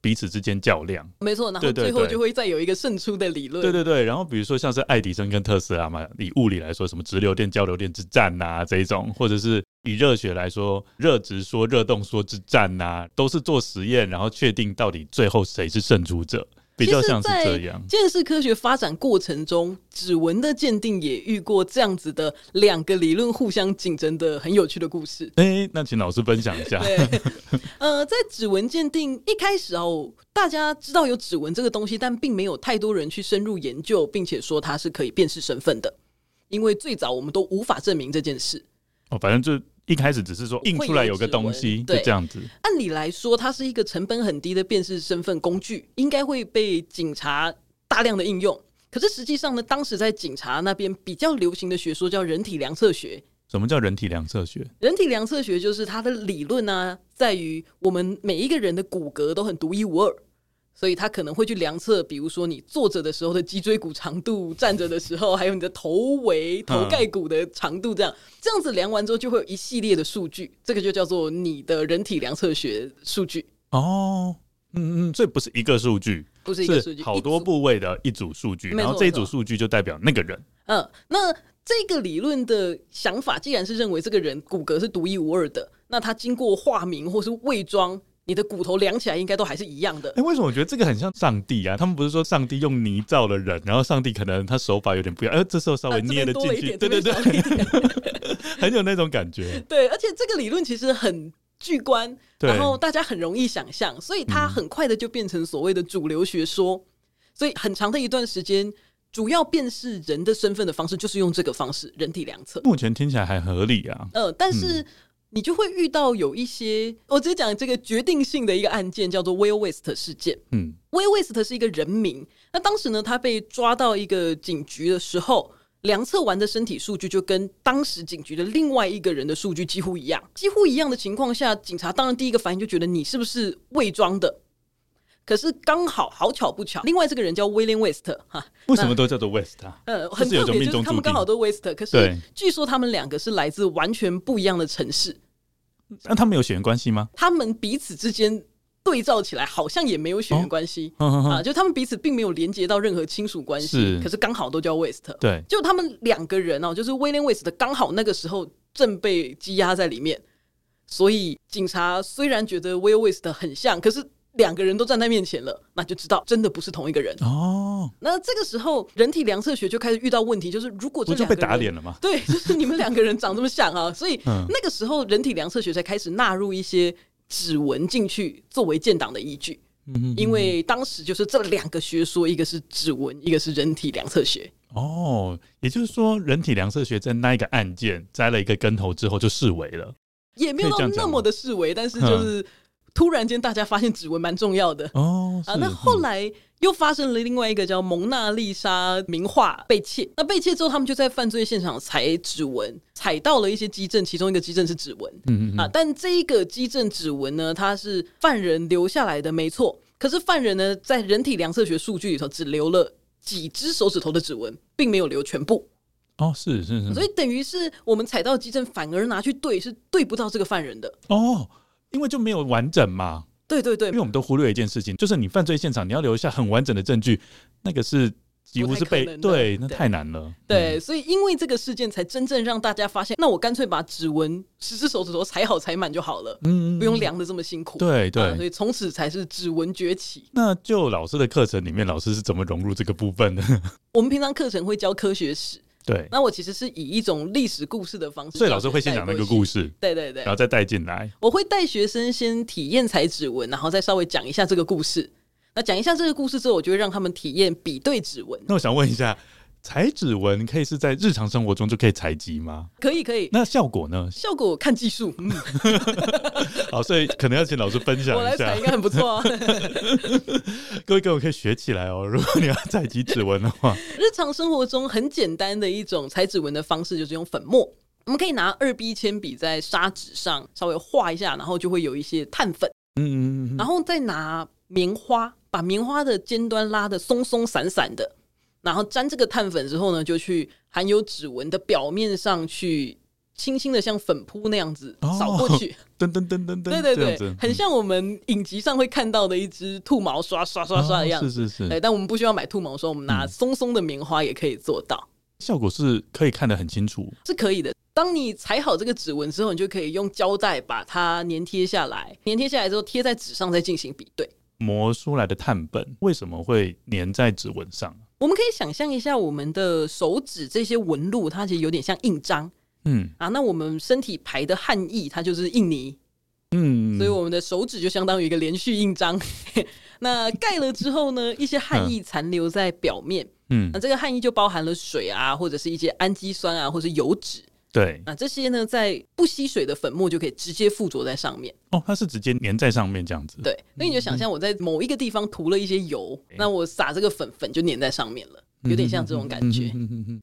彼此之间较量，没错，然后最后就会再有一个胜出的理论。对对对，然后比如说像是爱迪生跟特斯拉嘛，以物理来说，什么直流电、交流电之战呐、啊，这一种，或者是以热血来说，热直说、热动说之战呐、啊，都是做实验，然后确定到底最后谁是胜出者。比较像是这样。建识科学发展过程中，指纹的鉴定也遇过这样子的两个理论互相竞争的很有趣的故事。哎、欸，那请老师分享一下。对，呃，在指纹鉴定一开始哦，大家知道有指纹这个东西，但并没有太多人去深入研究，并且说它是可以辨识身份的，因为最早我们都无法证明这件事。哦，反正就。一开始只是说印出来有个东西，就这样子。按理来说，它是一个成本很低的辨识身份工具，应该会被警察大量的应用。可是实际上呢，当时在警察那边比较流行的学说叫人体量测学。什么叫人体量测学？人体量测学就是它的理论呢，在于我们每一个人的骨骼都很独一无二。所以他可能会去量测，比如说你坐着的时候的脊椎骨长度，站着的时候，还有你的头围、头盖骨的长度，这样这样子量完之后，就会有一系列的数据，这个就叫做你的人体量测学数据。哦，嗯嗯，这不是一个数据，不是一个数据，好多部位的一组数据，然后这一组数据就代表那个人。嗯，那这个理论的想法，既然是认为这个人骨骼是独一无二的，那他经过化名或是伪装。你的骨头量起来应该都还是一样的。哎、欸，为什么我觉得这个很像上帝啊？他们不是说上帝用泥造了人，然后上帝可能他手法有点不一样，哎、呃，这时候稍微捏了进去，啊、对对对，很有那种感觉。对，而且这个理论其实很巨观，然后大家很容易想象，所以它很快的就变成所谓的主流学说。嗯、所以很长的一段时间，主要辨识人的身份的方式就是用这个方式——人体量测。目前听起来还合理啊。呃，但是。嗯你就会遇到有一些，我直接讲这个决定性的一个案件，叫做 Will West 事件。嗯，Will West 是一个人名。那当时呢，他被抓到一个警局的时候，量测完的身体数据就跟当时警局的另外一个人的数据几乎一样。几乎一样的情况下，警察当然第一个反应就觉得你是不是伪装的。可是刚好好巧不巧，另外这个人叫 William West 哈。为什么都叫做 West 啊？呃，很特别，就是他们刚好都 West，可是据说他们两个是来自完全不一样的城市。那他们有血缘关系吗？他们彼此之间对照起来，好像也没有血缘关系、啊。就他们彼此并没有连接到任何亲属关系，可是刚好都叫 West。对，就他们两个人哦，就是 William West 刚好那个时候正被羁押在里面，所以警察虽然觉得 Will West 很像，可是。两个人都站在面前了，那就知道真的不是同一个人哦。那这个时候，人体量测学就开始遇到问题，就是如果这两个人就被打脸了吗？对，就是你们两个人长这么像啊，所以那个时候人体量测学才开始纳入一些指纹进去作为建档的依据。嗯，因为当时就是这两个学说，一个是指纹，一个是人体量测学。哦，也就是说，人体量测学在那一个案件栽了一个跟头之后就视为了，也没有到那么的视为，但是就是。突然间，大家发现指纹蛮重要的哦啊！那后来又发生了另外一个叫蒙娜丽莎名画被窃。那被窃之后，他们就在犯罪现场采指纹，采到了一些基证，其中一个基证是指纹。嗯嗯啊，但这一个基证指纹呢，它是犯人留下来的，没错。可是犯人呢，在人体量测学数据里头只留了几只手指头的指纹，并没有留全部。哦，是是是，所以等于是我们踩到基证，反而拿去对，是对不到这个犯人的哦。因为就没有完整嘛，对对对，因为我们都忽略一件事情，就是你犯罪现场你要留下很完整的证据，那个是几乎是被对，那太难了。对，所以因为这个事件才真正让大家发现，那我干脆把指纹十只手指头踩好踩满就好了，嗯，不用量的这么辛苦。对对，所以从此才是指纹崛起。那就老师的课程里面，老师是怎么融入这个部分的？我们平常课程会教科学史。对，那我其实是以一种历史故事的方式，所以老师会先讲那个故事，对对对，然后再带进来。我会带学生先体验采指纹，然后再稍微讲一下这个故事。那讲一下这个故事之后，我就会让他们体验比对指纹。那我想问一下。采指纹可以是在日常生活中就可以采集吗？可以，可以。那效果呢？效果看技术。嗯，好，所以可能要请老师分享一下。我来采应该很不错啊。各位各位可以学起来哦。如果你要采集指纹的话，日常生活中很简单的一种采指纹的方式就是用粉末。我们可以拿二 B 铅笔在砂纸上稍微画一下，然后就会有一些碳粉。嗯嗯嗯。然后再拿棉花，把棉花的尖端拉的松松散散的。然后沾这个碳粉之后呢，就去含有指纹的表面上去轻轻的像粉扑那样子扫过去，噔噔噔噔噔，对对对，很像我们影集上会看到的一只兔毛刷刷刷刷的样子，是是是。对，但我们不需要买兔毛刷，我们拿松松的棉花也可以做到，效果是可以看得很清楚，是可以的。当你裁好这个指纹之后，你就可以用胶带把它粘贴下来，粘贴下来之后贴在纸上再进行比对。磨出来的碳本为什么会粘在指纹上？我们可以想象一下，我们的手指这些纹路，它其实有点像印章。嗯啊，那我们身体排的汗液，它就是印泥。嗯，所以我们的手指就相当于一个连续印章。那盖了之后呢，一些汗液残留在表面。嗯，那这个汗液就包含了水啊，或者是一些氨基酸啊，或者是油脂。对，那这些呢，在不吸水的粉末就可以直接附着在上面。哦，它是直接粘在上面这样子。对，那你就想象我在某一个地方涂了一些油，嗯、那我撒这个粉粉就粘在上面了。有点像这种感觉，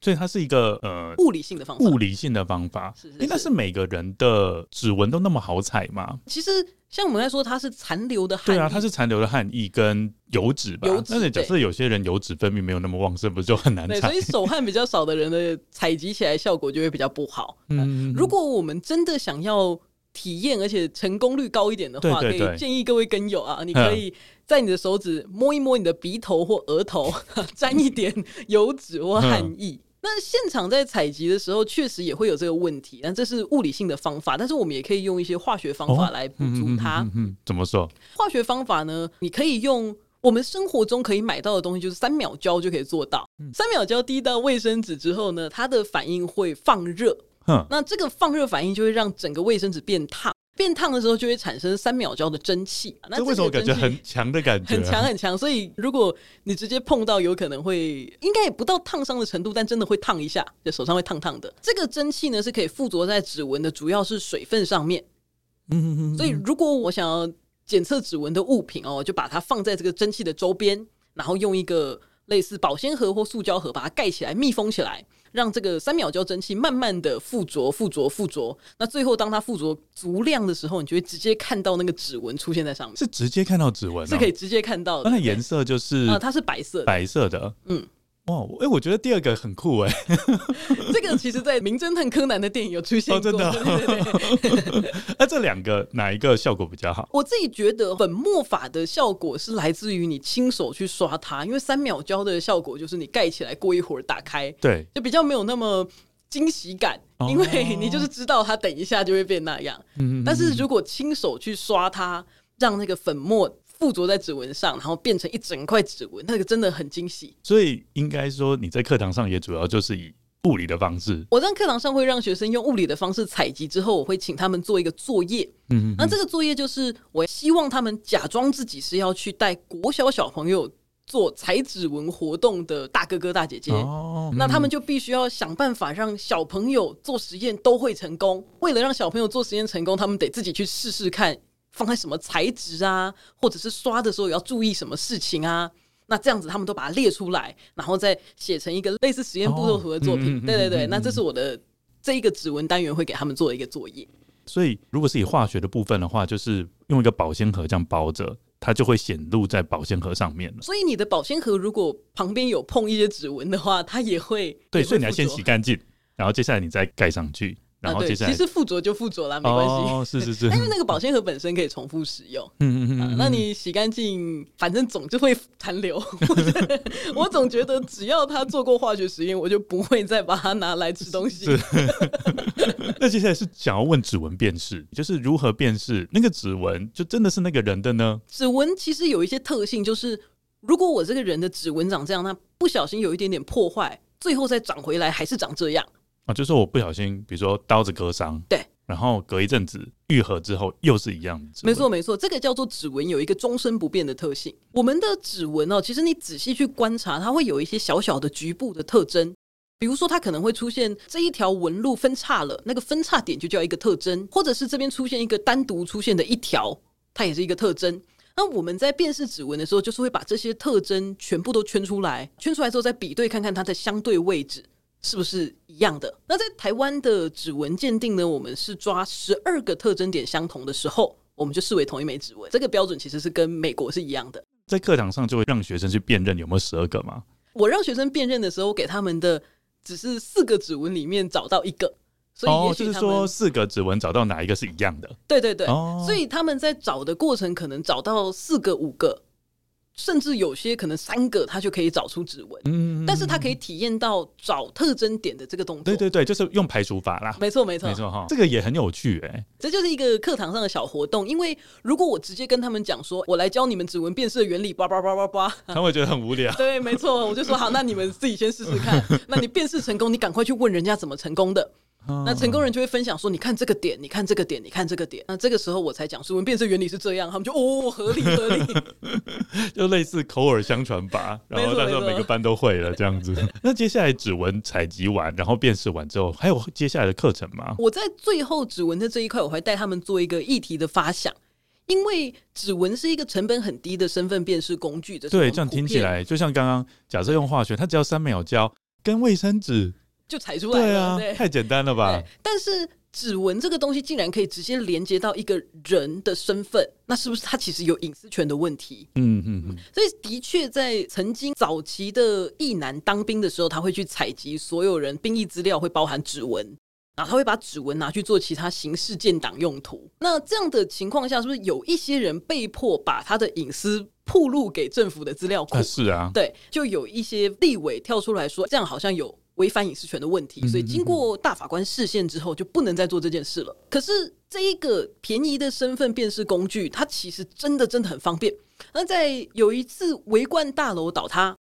所以它是一个呃物理性的方法。物理性的方法，是是是。应该是每个人的指纹都那么好采吗？其实像我们来说，它是残留的汗。对啊，它是残留的汗液跟油脂吧。油脂。但是假设有些人油脂分泌没有那么旺盛，不是就很难采？所以手汗比较少的人的 采集起来效果就会比较不好。嗯，如果我们真的想要体验，而且成功率高一点的话，可以建议各位跟友啊，你可以。在你的手指摸一摸你的鼻头或额头，沾一点油脂或汗液。那现场在采集的时候，确实也会有这个问题。那这是物理性的方法，但是我们也可以用一些化学方法来补足它。哦嗯嗯嗯嗯。怎么说？化学方法呢？你可以用我们生活中可以买到的东西，就是三秒胶就可以做到。三秒胶滴到卫生纸之后呢，它的反应会放热。那这个放热反应就会让整个卫生纸变烫。变烫的时候就会产生三秒焦的蒸汽，那这为什么感觉很强的感觉？很强很强，所以如果你直接碰到，有可能会应该也不到烫伤的程度，但真的会烫一下，就手上会烫烫的。这个蒸汽呢是可以附着在指纹的，主要是水分上面。嗯，所以如果我想要检测指纹的物品哦，就把它放在这个蒸汽的周边，然后用一个类似保鲜盒或塑胶盒把它盖起来，密封起来。让这个三秒胶蒸汽慢慢的附着、附着、附着，那最后当它附着足量的时候，你就会直接看到那个指纹出现在上面。是直接看到指纹？是可以直接看到的。那颜色就是啊，它是白色，白色的。嗯。哇，哎、欸，我觉得第二个很酷哎，这个其实，在《名侦探柯南》的电影有出现过，哦、真的。那、啊、这两个哪一个效果比较好？我自己觉得粉末法的效果是来自于你亲手去刷它，因为三秒胶的效果就是你盖起来过一会儿打开，对，就比较没有那么惊喜感，哦、因为你就是知道它等一下就会变那样。嗯，但是如果亲手去刷它，让那个粉末。附着在指纹上，然后变成一整块指纹，那个真的很惊喜。所以应该说你在课堂上也主要就是以物理的方式。我在课堂上会让学生用物理的方式采集之后，我会请他们做一个作业。嗯哼，那这个作业就是我希望他们假装自己是要去带国小小朋友做采指纹活动的大哥哥大姐姐。哦，那他们就必须要想办法让小朋友做实验都会成功。为了让小朋友做实验成功，他们得自己去试试看。放在什么材质啊，或者是刷的时候要注意什么事情啊？那这样子他们都把它列出来，然后再写成一个类似实验步骤图的作品。哦、对对对，嗯、那这是我的这一个指纹单元会给他们做的一个作业。所以，如果是以化学的部分的话，就是用一个保鲜盒这样包着，它就会显露在保鲜盒上面了。所以，你的保鲜盒如果旁边有碰一些指纹的话，它也会对。所以你要先洗干净，然后接下来你再盖上去。然后接下来、啊、其实附着就附着啦，没关系。哦，是是是。因为 那个保鲜盒本身可以重复使用。嗯嗯嗯。那你洗干净，反正总就会残留。我总觉得只要他做过化学实验，我就不会再把它拿来吃东西。那接下来是想要问指纹辨识，就是如何辨识那个指纹就真的是那个人的呢？指纹其实有一些特性，就是如果我这个人的指纹长这样，那不小心有一点点破坏。最后再长回来还是长这样啊？就是我不小心，比如说刀子割伤，对，然后隔一阵子愈合之后又是一样的。没错没错，这个叫做指纹有一个终身不变的特性。我们的指纹哦，其实你仔细去观察，它会有一些小小的局部的特征。比如说，它可能会出现这一条纹路分叉了，那个分叉点就叫一个特征，或者是这边出现一个单独出现的一条，它也是一个特征。那我们在辨识指纹的时候，就是会把这些特征全部都圈出来，圈出来之后再比对看看它的相对位置是不是一样的。那在台湾的指纹鉴定呢，我们是抓十二个特征点相同的时候，我们就视为同一枚指纹。这个标准其实是跟美国是一样的。在课堂上就会让学生去辨认有没有十二个吗？我让学生辨认的时候，我给他们的。只是四个指纹里面找到一个，所以就是说四个指纹找到哪一个是一样的。对对对，哦、所以他们在找的过程可能找到四个、五个。甚至有些可能三个，他就可以找出指纹。嗯，但是他可以体验到找特征点的这个动作。对对对，就是用排除法啦。没错没错没错哈，这个也很有趣哎、欸。这就是一个课堂上的小活动，因为如果我直接跟他们讲说，我来教你们指纹辨识的原理，叭叭叭叭叭，他们会觉得很无聊。对，没错，我就说好，那你们自己先试试看。那你辨识成功，你赶快去问人家怎么成功的。那成功人就会分享说：“你看这个点，你看这个点，你看这个点。”那这个时候我才讲指纹辨识原理是这样，他们就哦，合理合理，就类似口耳相传吧。然后到时候每个班都会了这样子。那接下来指纹采集完，然后辨识完之后，还有接下来的课程吗？我在最后指纹的这一块，我会带他们做一个议题的发想，因为指纹是一个成本很低的身份辨识工具的。对，这样听起来就像刚刚假设用化学，它只要三秒胶跟卫生纸。就踩出来了，对啊，对，太简单了吧？但是指纹这个东西竟然可以直接连接到一个人的身份，那是不是他其实有隐私权的问题？嗯嗯嗯。所以的确，在曾经早期的役男当兵的时候，他会去采集所有人兵役资料，会包含指纹，然后他会把指纹拿去做其他刑事建档用途。那这样的情况下，是不是有一些人被迫把他的隐私曝露给政府的资料库？是啊，对，就有一些立委跳出来说，这样好像有。违反隐私权的问题，所以经过大法官视线之后，就不能再做这件事了。可是这一个便宜的身份辨识工具，它其实真的真的很方便。那在有一次围观大楼倒塌，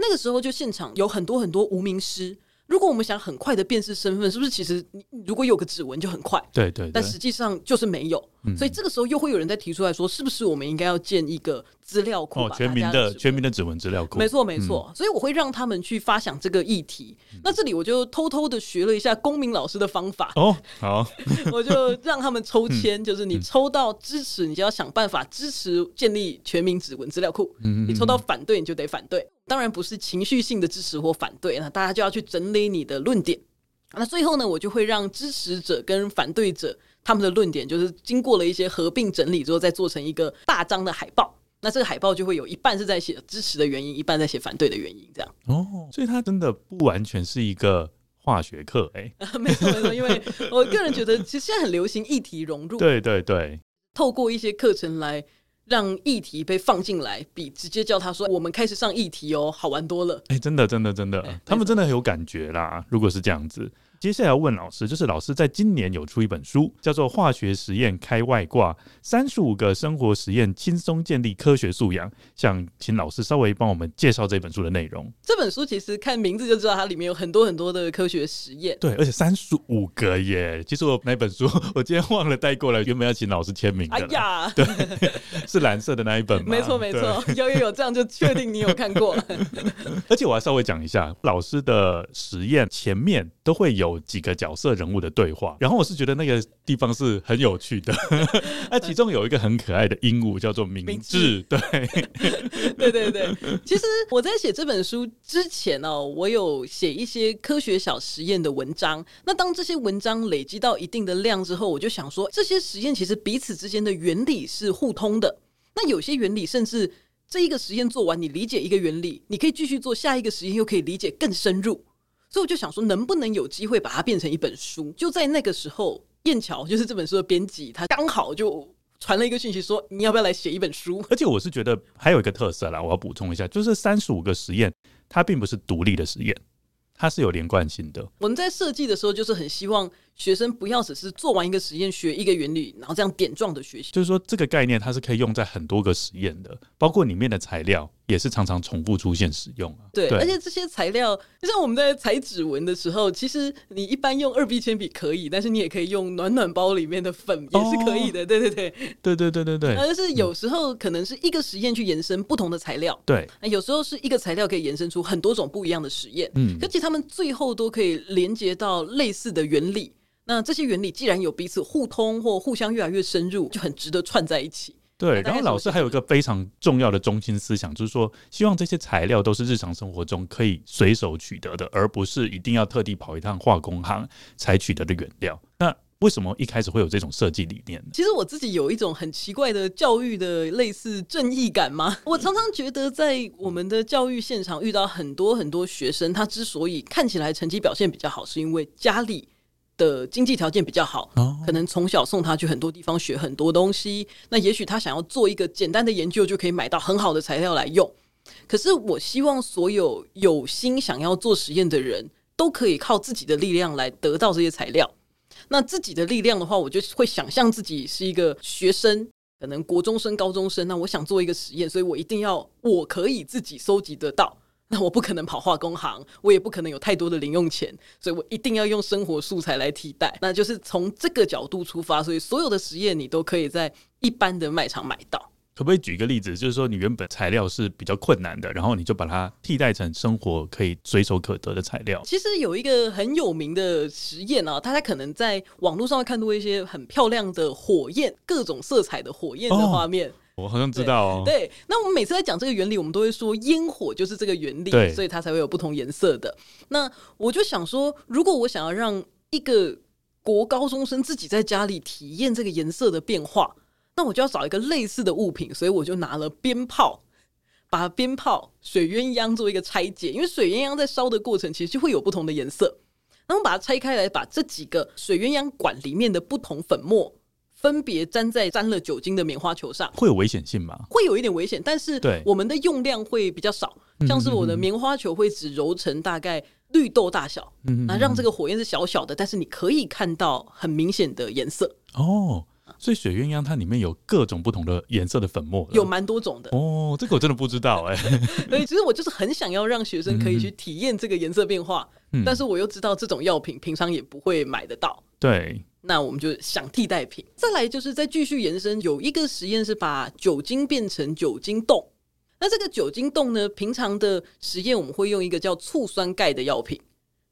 那个时候就现场有很多很多无名尸。如果我们想很快的辨识身份，是不是其实你如果有个指纹就很快？对，对对。但实际上就是没有，嗯、所以这个时候又会有人在提出来说，是不是我们应该要建一个资料库？哦，全民的全民的指纹资料库。没错没错。嗯、所以我会让他们去发想这个议题。嗯、那这里我就偷偷的学了一下公民老师的方法。哦，好。我就让他们抽签，嗯、就是你抽到支持，你就要想办法支持建立全民指纹资料库。嗯，你抽到反对，你就得反对。当然不是情绪性的支持或反对，那大家就要去整理你的论点。那最后呢，我就会让支持者跟反对者他们的论点，就是经过了一些合并整理之后，再做成一个大张的海报。那这个海报就会有一半是在写支持的原因，一半在写反对的原因，这样。哦，所以它真的不完全是一个化学课，哎、欸，没错没错，因为我个人觉得，其实现在很流行议题融入，对对对，透过一些课程来。让议题被放进来，比直接叫他说“我们开始上议题哦”好玩多了。哎、欸，真的，真的，真的，欸、他们真的很有感觉啦。如果是这样子。接下来要问老师，就是老师在今年有出一本书，叫做《化学实验开外挂：三十五个生活实验轻松建立科学素养》，想请老师稍微帮我们介绍这本书的内容。这本书其实看名字就知道，它里面有很多很多的科学实验。对，而且三十五个耶！其实我那本书 我今天忘了带过来，原本要请老师签名的。哎呀，对，是蓝色的那一本吗？没错没错，有有有，这样就确定你有看过。而且我还稍微讲一下，老师的实验前面都会有。几个角色人物的对话，然后我是觉得那个地方是很有趣的。那其中有一个很可爱的鹦鹉，叫做明智。对，对对对。其实我在写这本书之前哦，我有写一些科学小实验的文章。那当这些文章累积到一定的量之后，我就想说，这些实验其实彼此之间的原理是互通的。那有些原理甚至这一个实验做完，你理解一个原理，你可以继续做下一个实验，又可以理解更深入。所以我就想说，能不能有机会把它变成一本书？就在那个时候，燕桥就是这本书的编辑，他刚好就传了一个讯息说：“你要不要来写一本书？” 而且我是觉得还有一个特色啦，我要补充一下，就是三十五个实验，它并不是独立的实验，它是有连贯性的。我们在设计的时候，就是很希望学生不要只是做完一个实验学一个原理，然后这样点状的学习。就是说，这个概念它是可以用在很多个实验的，包括里面的材料也是常常重复出现使用啊。对，对而且这些材料，就像我们在裁指纹的时候，其实你一般用二 B 铅笔可以，但是你也可以用暖暖包里面的粉也是可以的。哦、对对对，对对对对对。而是有时候可能是一个实验去延伸不同的材料。对，那有时候是一个材料可以延伸出很多种不一样的实验。嗯，可其实他们最后都可以连接到类似的原理。那这些原理既然有彼此互通或互相越来越深入，就很值得串在一起。对，然后老师还有一个非常重要的中心思想，就是说，希望这些材料都是日常生活中可以随手取得的，而不是一定要特地跑一趟化工行才取得的原料。那为什么一开始会有这种设计理念呢？其实我自己有一种很奇怪的教育的类似正义感吗？我常常觉得，在我们的教育现场遇到很多很多学生，他之所以看起来成绩表现比较好，是因为家里的经济条件比较好，可能从小送他去很多地方学很多东西。那也许他想要做一个简单的研究，就可以买到很好的材料来用。可是我希望所有有心想要做实验的人都可以靠自己的力量来得到这些材料。那自己的力量的话，我就会想象自己是一个学生，可能国中生、高中生。那我想做一个实验，所以我一定要我可以自己收集得到。那我不可能跑化工行，我也不可能有太多的零用钱，所以我一定要用生活素材来替代。那就是从这个角度出发，所以所有的实验你都可以在一般的卖场买到。可不可以举一个例子，就是说你原本材料是比较困难的，然后你就把它替代成生活可以随手可得的材料？其实有一个很有名的实验啊，大家可能在网络上会看到一些很漂亮的火焰，各种色彩的火焰的画面。哦我好像知道哦。对，那我们每次在讲这个原理，我们都会说烟火就是这个原理，所以它才会有不同颜色的。那我就想说，如果我想要让一个国高中生自己在家里体验这个颜色的变化，那我就要找一个类似的物品，所以我就拿了鞭炮，把鞭炮、水鸳鸯做一个拆解，因为水鸳鸯在烧的过程其实就会有不同的颜色。那我们把它拆开来，把这几个水鸳鸯管里面的不同粉末。分别粘在沾了酒精的棉花球上，会有危险性吗？会有一点危险，但是我们的用量会比较少。像是我的棉花球会只揉成大概绿豆大小，嗯，那让这个火焰是小小的，但是你可以看到很明显的颜色哦。所以水鸳鸯它里面有各种不同的颜色的粉末，有蛮多种的哦。这个我真的不知道哎。所以其实我就是很想要让学生可以去体验这个颜色变化，嗯，但是我又知道这种药品平常也不会买得到，对。那我们就想替代品，再来就是再继续延伸，有一个实验是把酒精变成酒精冻。那这个酒精冻呢，平常的实验我们会用一个叫醋酸钙的药品，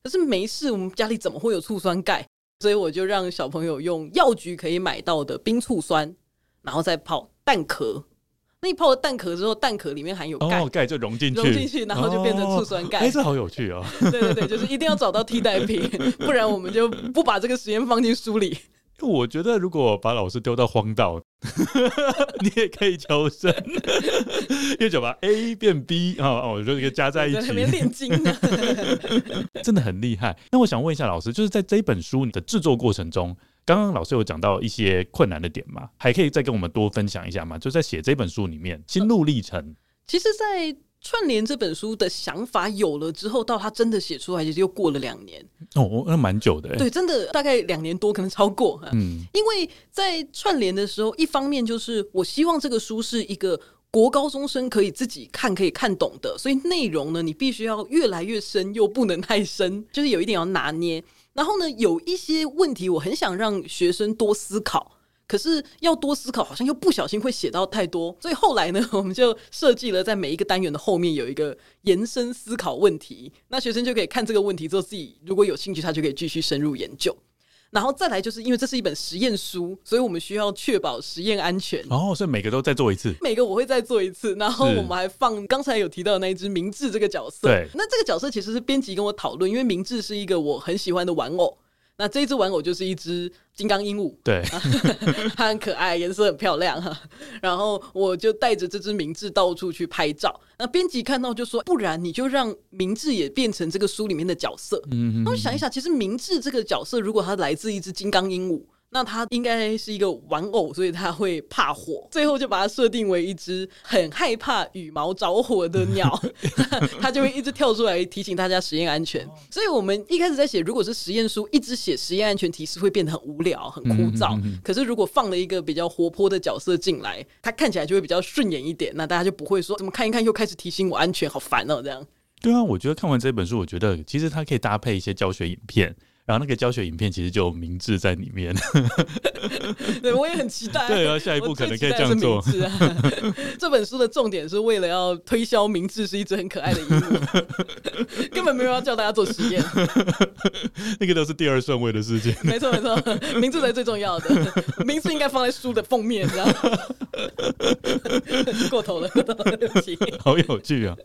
可是没事，我们家里怎么会有醋酸钙？所以我就让小朋友用药局可以买到的冰醋酸，然后再泡蛋壳。那你泡了蛋壳之后，蛋壳里面含有钙，钙、哦、就融进去，融进去，然后就变成醋酸钙。哎、哦，这好有趣哦！对对对，就是一定要找到替代品，不然我们就不把这个实验放进书里。我觉得如果把老师丢到荒岛，你也可以求生，因为就把 A 变 B 啊，哦，就这个加在一起，里面炼金，真的很厉害。那我想问一下老师，就是在这一本书你的制作过程中。刚刚老师有讲到一些困难的点嘛，还可以再跟我们多分享一下吗？就在写这本书里面，心路历程。其实，在串联这本书的想法有了之后，到他真的写出来，其实又过了两年。哦，那蛮久的。对，真的大概两年多，可能超过。嗯，因为在串联的时候，一方面就是我希望这个书是一个国高中生可以自己看、可以看懂的，所以内容呢，你必须要越来越深，又不能太深，就是有一点要拿捏。然后呢，有一些问题我很想让学生多思考，可是要多思考，好像又不小心会写到太多，所以后来呢，我们就设计了在每一个单元的后面有一个延伸思考问题，那学生就可以看这个问题之后，自己如果有兴趣，他就可以继续深入研究。然后再来，就是因为这是一本实验书，所以我们需要确保实验安全。哦，所以每个都再做一次，每个我会再做一次。然后我们还放刚才有提到的那一只明智这个角色。对，那这个角色其实是编辑跟我讨论，因为明智是一个我很喜欢的玩偶。那这一只玩偶就是一只金刚鹦鹉，对，它很可爱，颜色很漂亮哈。然后我就带着这只明智到处去拍照。那编辑看到就说：“不然你就让明智也变成这个书里面的角色。”嗯，那我想一想，其实明智这个角色如果它来自一只金刚鹦鹉，那它应该是一个玩偶，所以它会怕火。最后就把它设定为一只很害怕羽毛着火的鸟，它就会一直跳出来提醒大家实验安全。所以我们一开始在写，如果是实验书，一直写实验安全提示会变得很无聊、很枯燥。可是如果放了一个比较活泼的角色进来，它看起来就会比较顺眼一点。那大家就不会说怎么看一看又开始提醒我安全，好烦哦，这样。对啊，我觉得看完这本书，我觉得其实它可以搭配一些教学影片。然后那个教学影片其实就有明智在里面，对，我也很期待。对啊，下一步可能可以这样做。啊、这本书的重点是为了要推销明智是一只很可爱的鹦鹉，根本没有要叫大家做实验。那个都是第二顺位的事情。没错没错，明志才最重要的，名字应该放在书的封面，然后过头了，过头了，对不起。好有趣啊！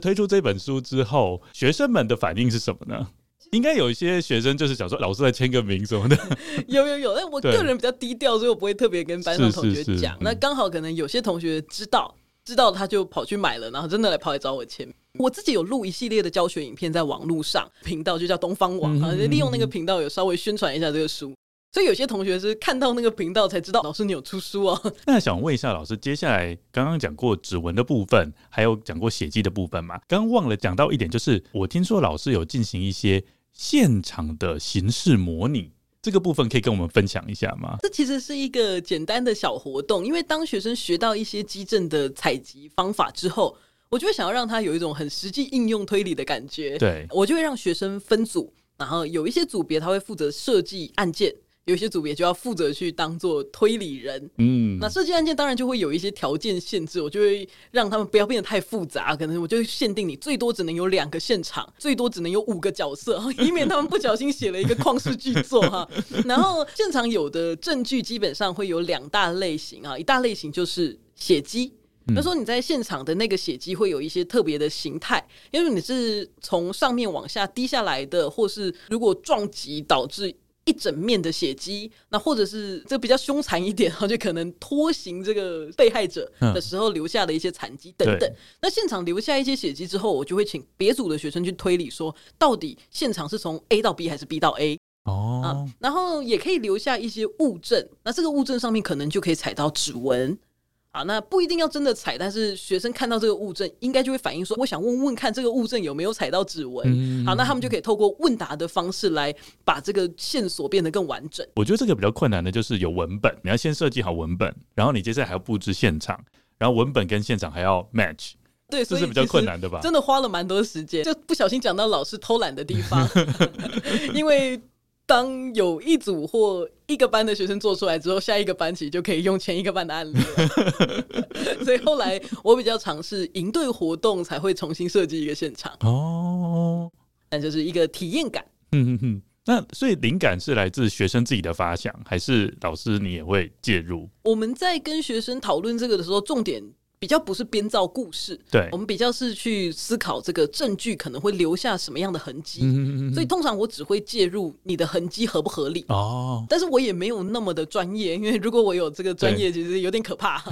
推出这本书之后，学生们的反应是什么呢？应该有一些学生就是想说，老师来签个名什么的。有有有，但我个人比较低调，所以我不会特别跟班上同学讲。那刚好可能有些同学知道，知道他就跑去买了，然后真的来跑来找我签。我自己有录一系列的教学影片在网络上，频道就叫东方网啊，利用那个频道有稍微宣传一下这个书。所以有些同学是看到那个频道才知道，老师你有出书哦。那想问一下老师，接下来刚刚讲过指纹的部分，还有讲过血迹的部分嘛？刚刚忘了讲到一点，就是我听说老师有进行一些现场的形式模拟，这个部分可以跟我们分享一下吗？这其实是一个简单的小活动，因为当学生学到一些基证的采集方法之后，我就会想要让他有一种很实际应用推理的感觉。对，我就会让学生分组，然后有一些组别他会负责设计案件。有些组别就要负责去当做推理人，嗯，那设计案件当然就会有一些条件限制，我就会让他们不要变得太复杂，可能我就会限定你最多只能有两个现场，最多只能有五个角色，以免他们不小心写了一个旷世巨作哈。然后现场有的证据基本上会有两大类型啊，一大类型就是血迹，他说你在现场的那个血迹会有一些特别的形态，因为你是从上面往下滴下来的，或是如果撞击导致。一整面的血迹，那或者是这比较凶残一点，然后就可能拖行这个被害者的时候留下的一些残迹等等。那现场留下一些血迹之后，我就会请别组的学生去推理，说到底现场是从 A 到 B 还是 B 到 A 哦、啊，然后也可以留下一些物证，那这个物证上面可能就可以采到指纹。啊，那不一定要真的踩，但是学生看到这个物证，应该就会反映说，我想问问看这个物证有没有踩到指纹。嗯。好，那他们就可以透过问答的方式来把这个线索变得更完整。我觉得这个比较困难的就是有文本，你要先设计好文本，然后你接下来还要布置现场，然后文本跟现场还要 match。对，这是比较困难的吧？真的花了蛮多时间，就不小心讲到老师偷懒的地方 因为。当有一组或一个班的学生做出来之后，下一个班级就可以用前一个班的案例了。所以后来我比较尝试营队活动才会重新设计一个现场哦，那就是一个体验感。嗯嗯嗯，那所以灵感是来自学生自己的发想，还是老师你也会介入？我们在跟学生讨论这个的时候，重点。比较不是编造故事，对，我们比较是去思考这个证据可能会留下什么样的痕迹，嗯，所以通常我只会介入你的痕迹合不合理哦，但是我也没有那么的专业，因为如果我有这个专业，其实有点可怕。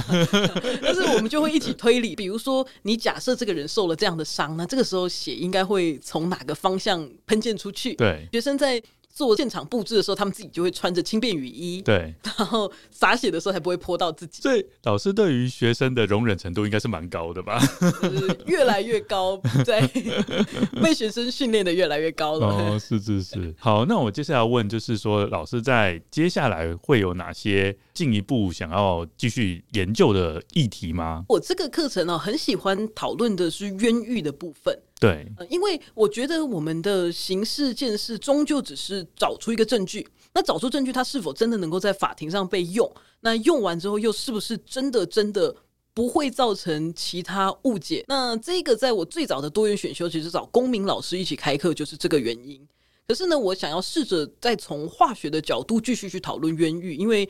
但是我们就会一起推理，比如说你假设这个人受了这样的伤，那这个时候血应该会从哪个方向喷溅出去？对，学生在。做现场布置的时候，他们自己就会穿着轻便雨衣，对，然后洒血的时候才不会泼到自己。所以老师对于学生的容忍程度应该是蛮高的吧？就是越来越高，在 被学生训练的越来越高了。哦，是是是。好，那我接下来要问就是说，老师在接下来会有哪些进一步想要继续研究的议题吗？我这个课程呢，很喜欢讨论的是冤狱的部分。对，因为我觉得我们的刑事鉴识终究只是找出一个证据，那找出证据，它是否真的能够在法庭上被用？那用完之后，又是不是真的真的不会造成其他误解？那这个在我最早的多元选修，其实找公民老师一起开课，就是这个原因。可是呢，我想要试着再从化学的角度继续去讨论冤狱，因为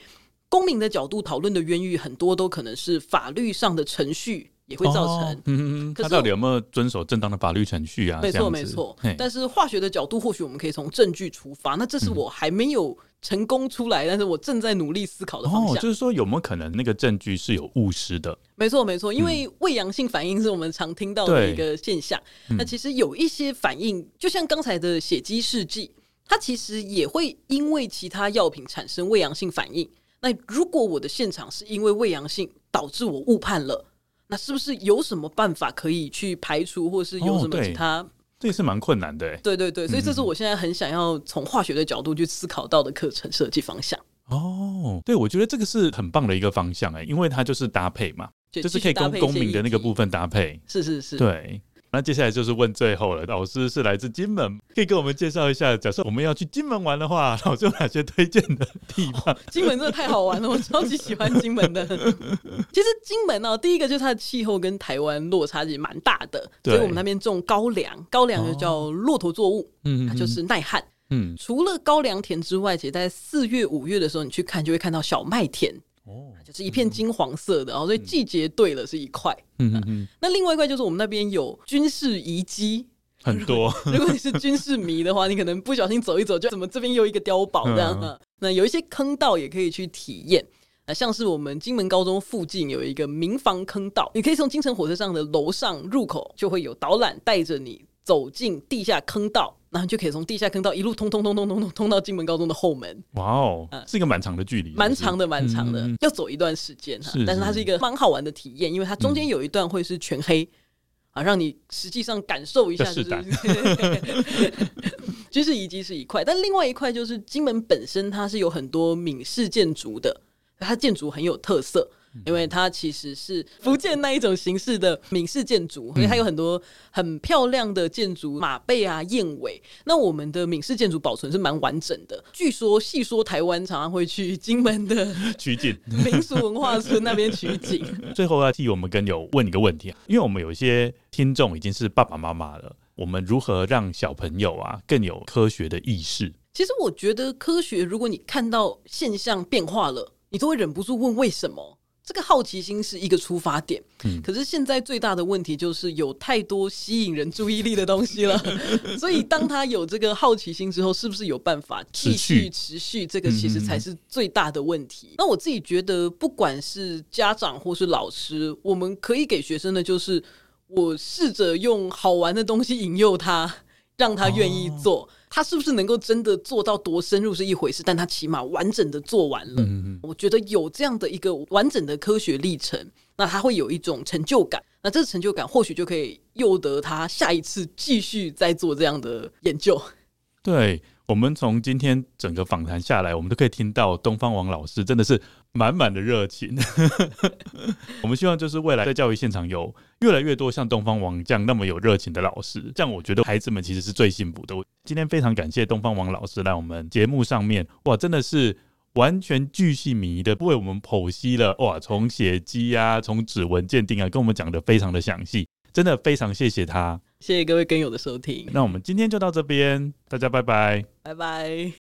公民的角度讨论的冤狱，很多都可能是法律上的程序。也会造成，哦、嗯他到底有没有遵守正当的法律程序啊？没错，没错。但是化学的角度，或许我们可以从证据出发。那这是我还没有成功出来，嗯、但是我正在努力思考的方向。哦、就是说，有没有可能那个证据是有误失的？没错，没错。因为伪阳性反应是我们常听到的一个现象。嗯、那其实有一些反应，就像刚才的血迹试剂。它其实也会因为其他药品产生伪阳性反应。那如果我的现场是因为伪阳性导致我误判了，那是不是有什么办法可以去排除，或是有什么其他？哦、这也是蛮困难的。对对对，所以这是我现在很想要从化学的角度去思考到的课程设计方向。哦，对，我觉得这个是很棒的一个方向哎，因为它就是搭配嘛，就是可以跟公民的那个部分搭配。是是是，对。那接下来就是问最后了，老师是来自金门，可以给我们介绍一下，假设我们要去金门玩的话，老师有哪些推荐的地方？哦，金门真的太好玩了，我超级喜欢金门的。其实金门哦，第一个就是它的气候跟台湾落差也蛮大的，所以我们那边种高粱，高粱就叫骆驼作物，嗯，它就是耐旱。嗯，除了高粱田之外，其实在四月、五月的时候，你去看就会看到小麦田。哦，就是一片金黄色的，然后所以季节对了是一块。嗯嗯，那另外一块就是我们那边有军事遗迹很多。如果你是军事迷的话，你可能不小心走一走，就怎么这边又一个碉堡这样。嗯、那有一些坑道也可以去体验。那像是我们金门高中附近有一个民房坑道，你可以从金城火车站的楼上入口就会有导览带着你走进地下坑道。然后就可以从地下坑道一路通通通通通通通到金门高中的后门。哇哦，是一个蛮长的距离，蛮长的，蛮长的，要走一段时间哈。但是它是一个蛮好玩的体验，因为它中间有一段会是全黑啊，让你实际上感受一下。就是军事遗迹是一块，但另外一块就是金门本身它是有很多闽式建筑的，它建筑很有特色。因为它其实是福建那一种形式的闽式建筑，所以它有很多很漂亮的建筑，马背啊、燕尾。那我们的闽式建筑保存是蛮完整的。据说细说台湾常常会去金门的 取景 民俗文化村那边取景。最后要替我们跟友问一个问题啊，因为我们有一些听众已经是爸爸妈妈了，我们如何让小朋友啊更有科学的意识？其实我觉得科学，如果你看到现象变化了，你都会忍不住问为什么。这个好奇心是一个出发点，嗯，可是现在最大的问题就是有太多吸引人注意力的东西了，所以当他有这个好奇心之后，是不是有办法继续持续？这个其实才是最大的问题。那我自己觉得，不管是家长或是老师，我们可以给学生的就是，我试着用好玩的东西引诱他，让他愿意做。他是不是能够真的做到多深入是一回事，但他起码完整的做完了。嗯、我觉得有这样的一个完整的科学历程，那他会有一种成就感。那这个成就感或许就可以诱得他下一次继续再做这样的研究。对。我们从今天整个访谈下来，我们都可以听到东方王老师真的是满满的热情。我们希望就是未来在教育现场有越来越多像东方王这样那么有热情的老师，这样我觉得孩子们其实是最幸福的。今天非常感谢东方王老师来我们节目上面，哇，真的是完全巨细靡遗的为我们剖析了哇，从血迹啊，从指纹鉴定啊，跟我们讲的非常的详细。真的非常谢谢他，谢谢各位跟友的收听。那我们今天就到这边，大家拜拜，拜拜。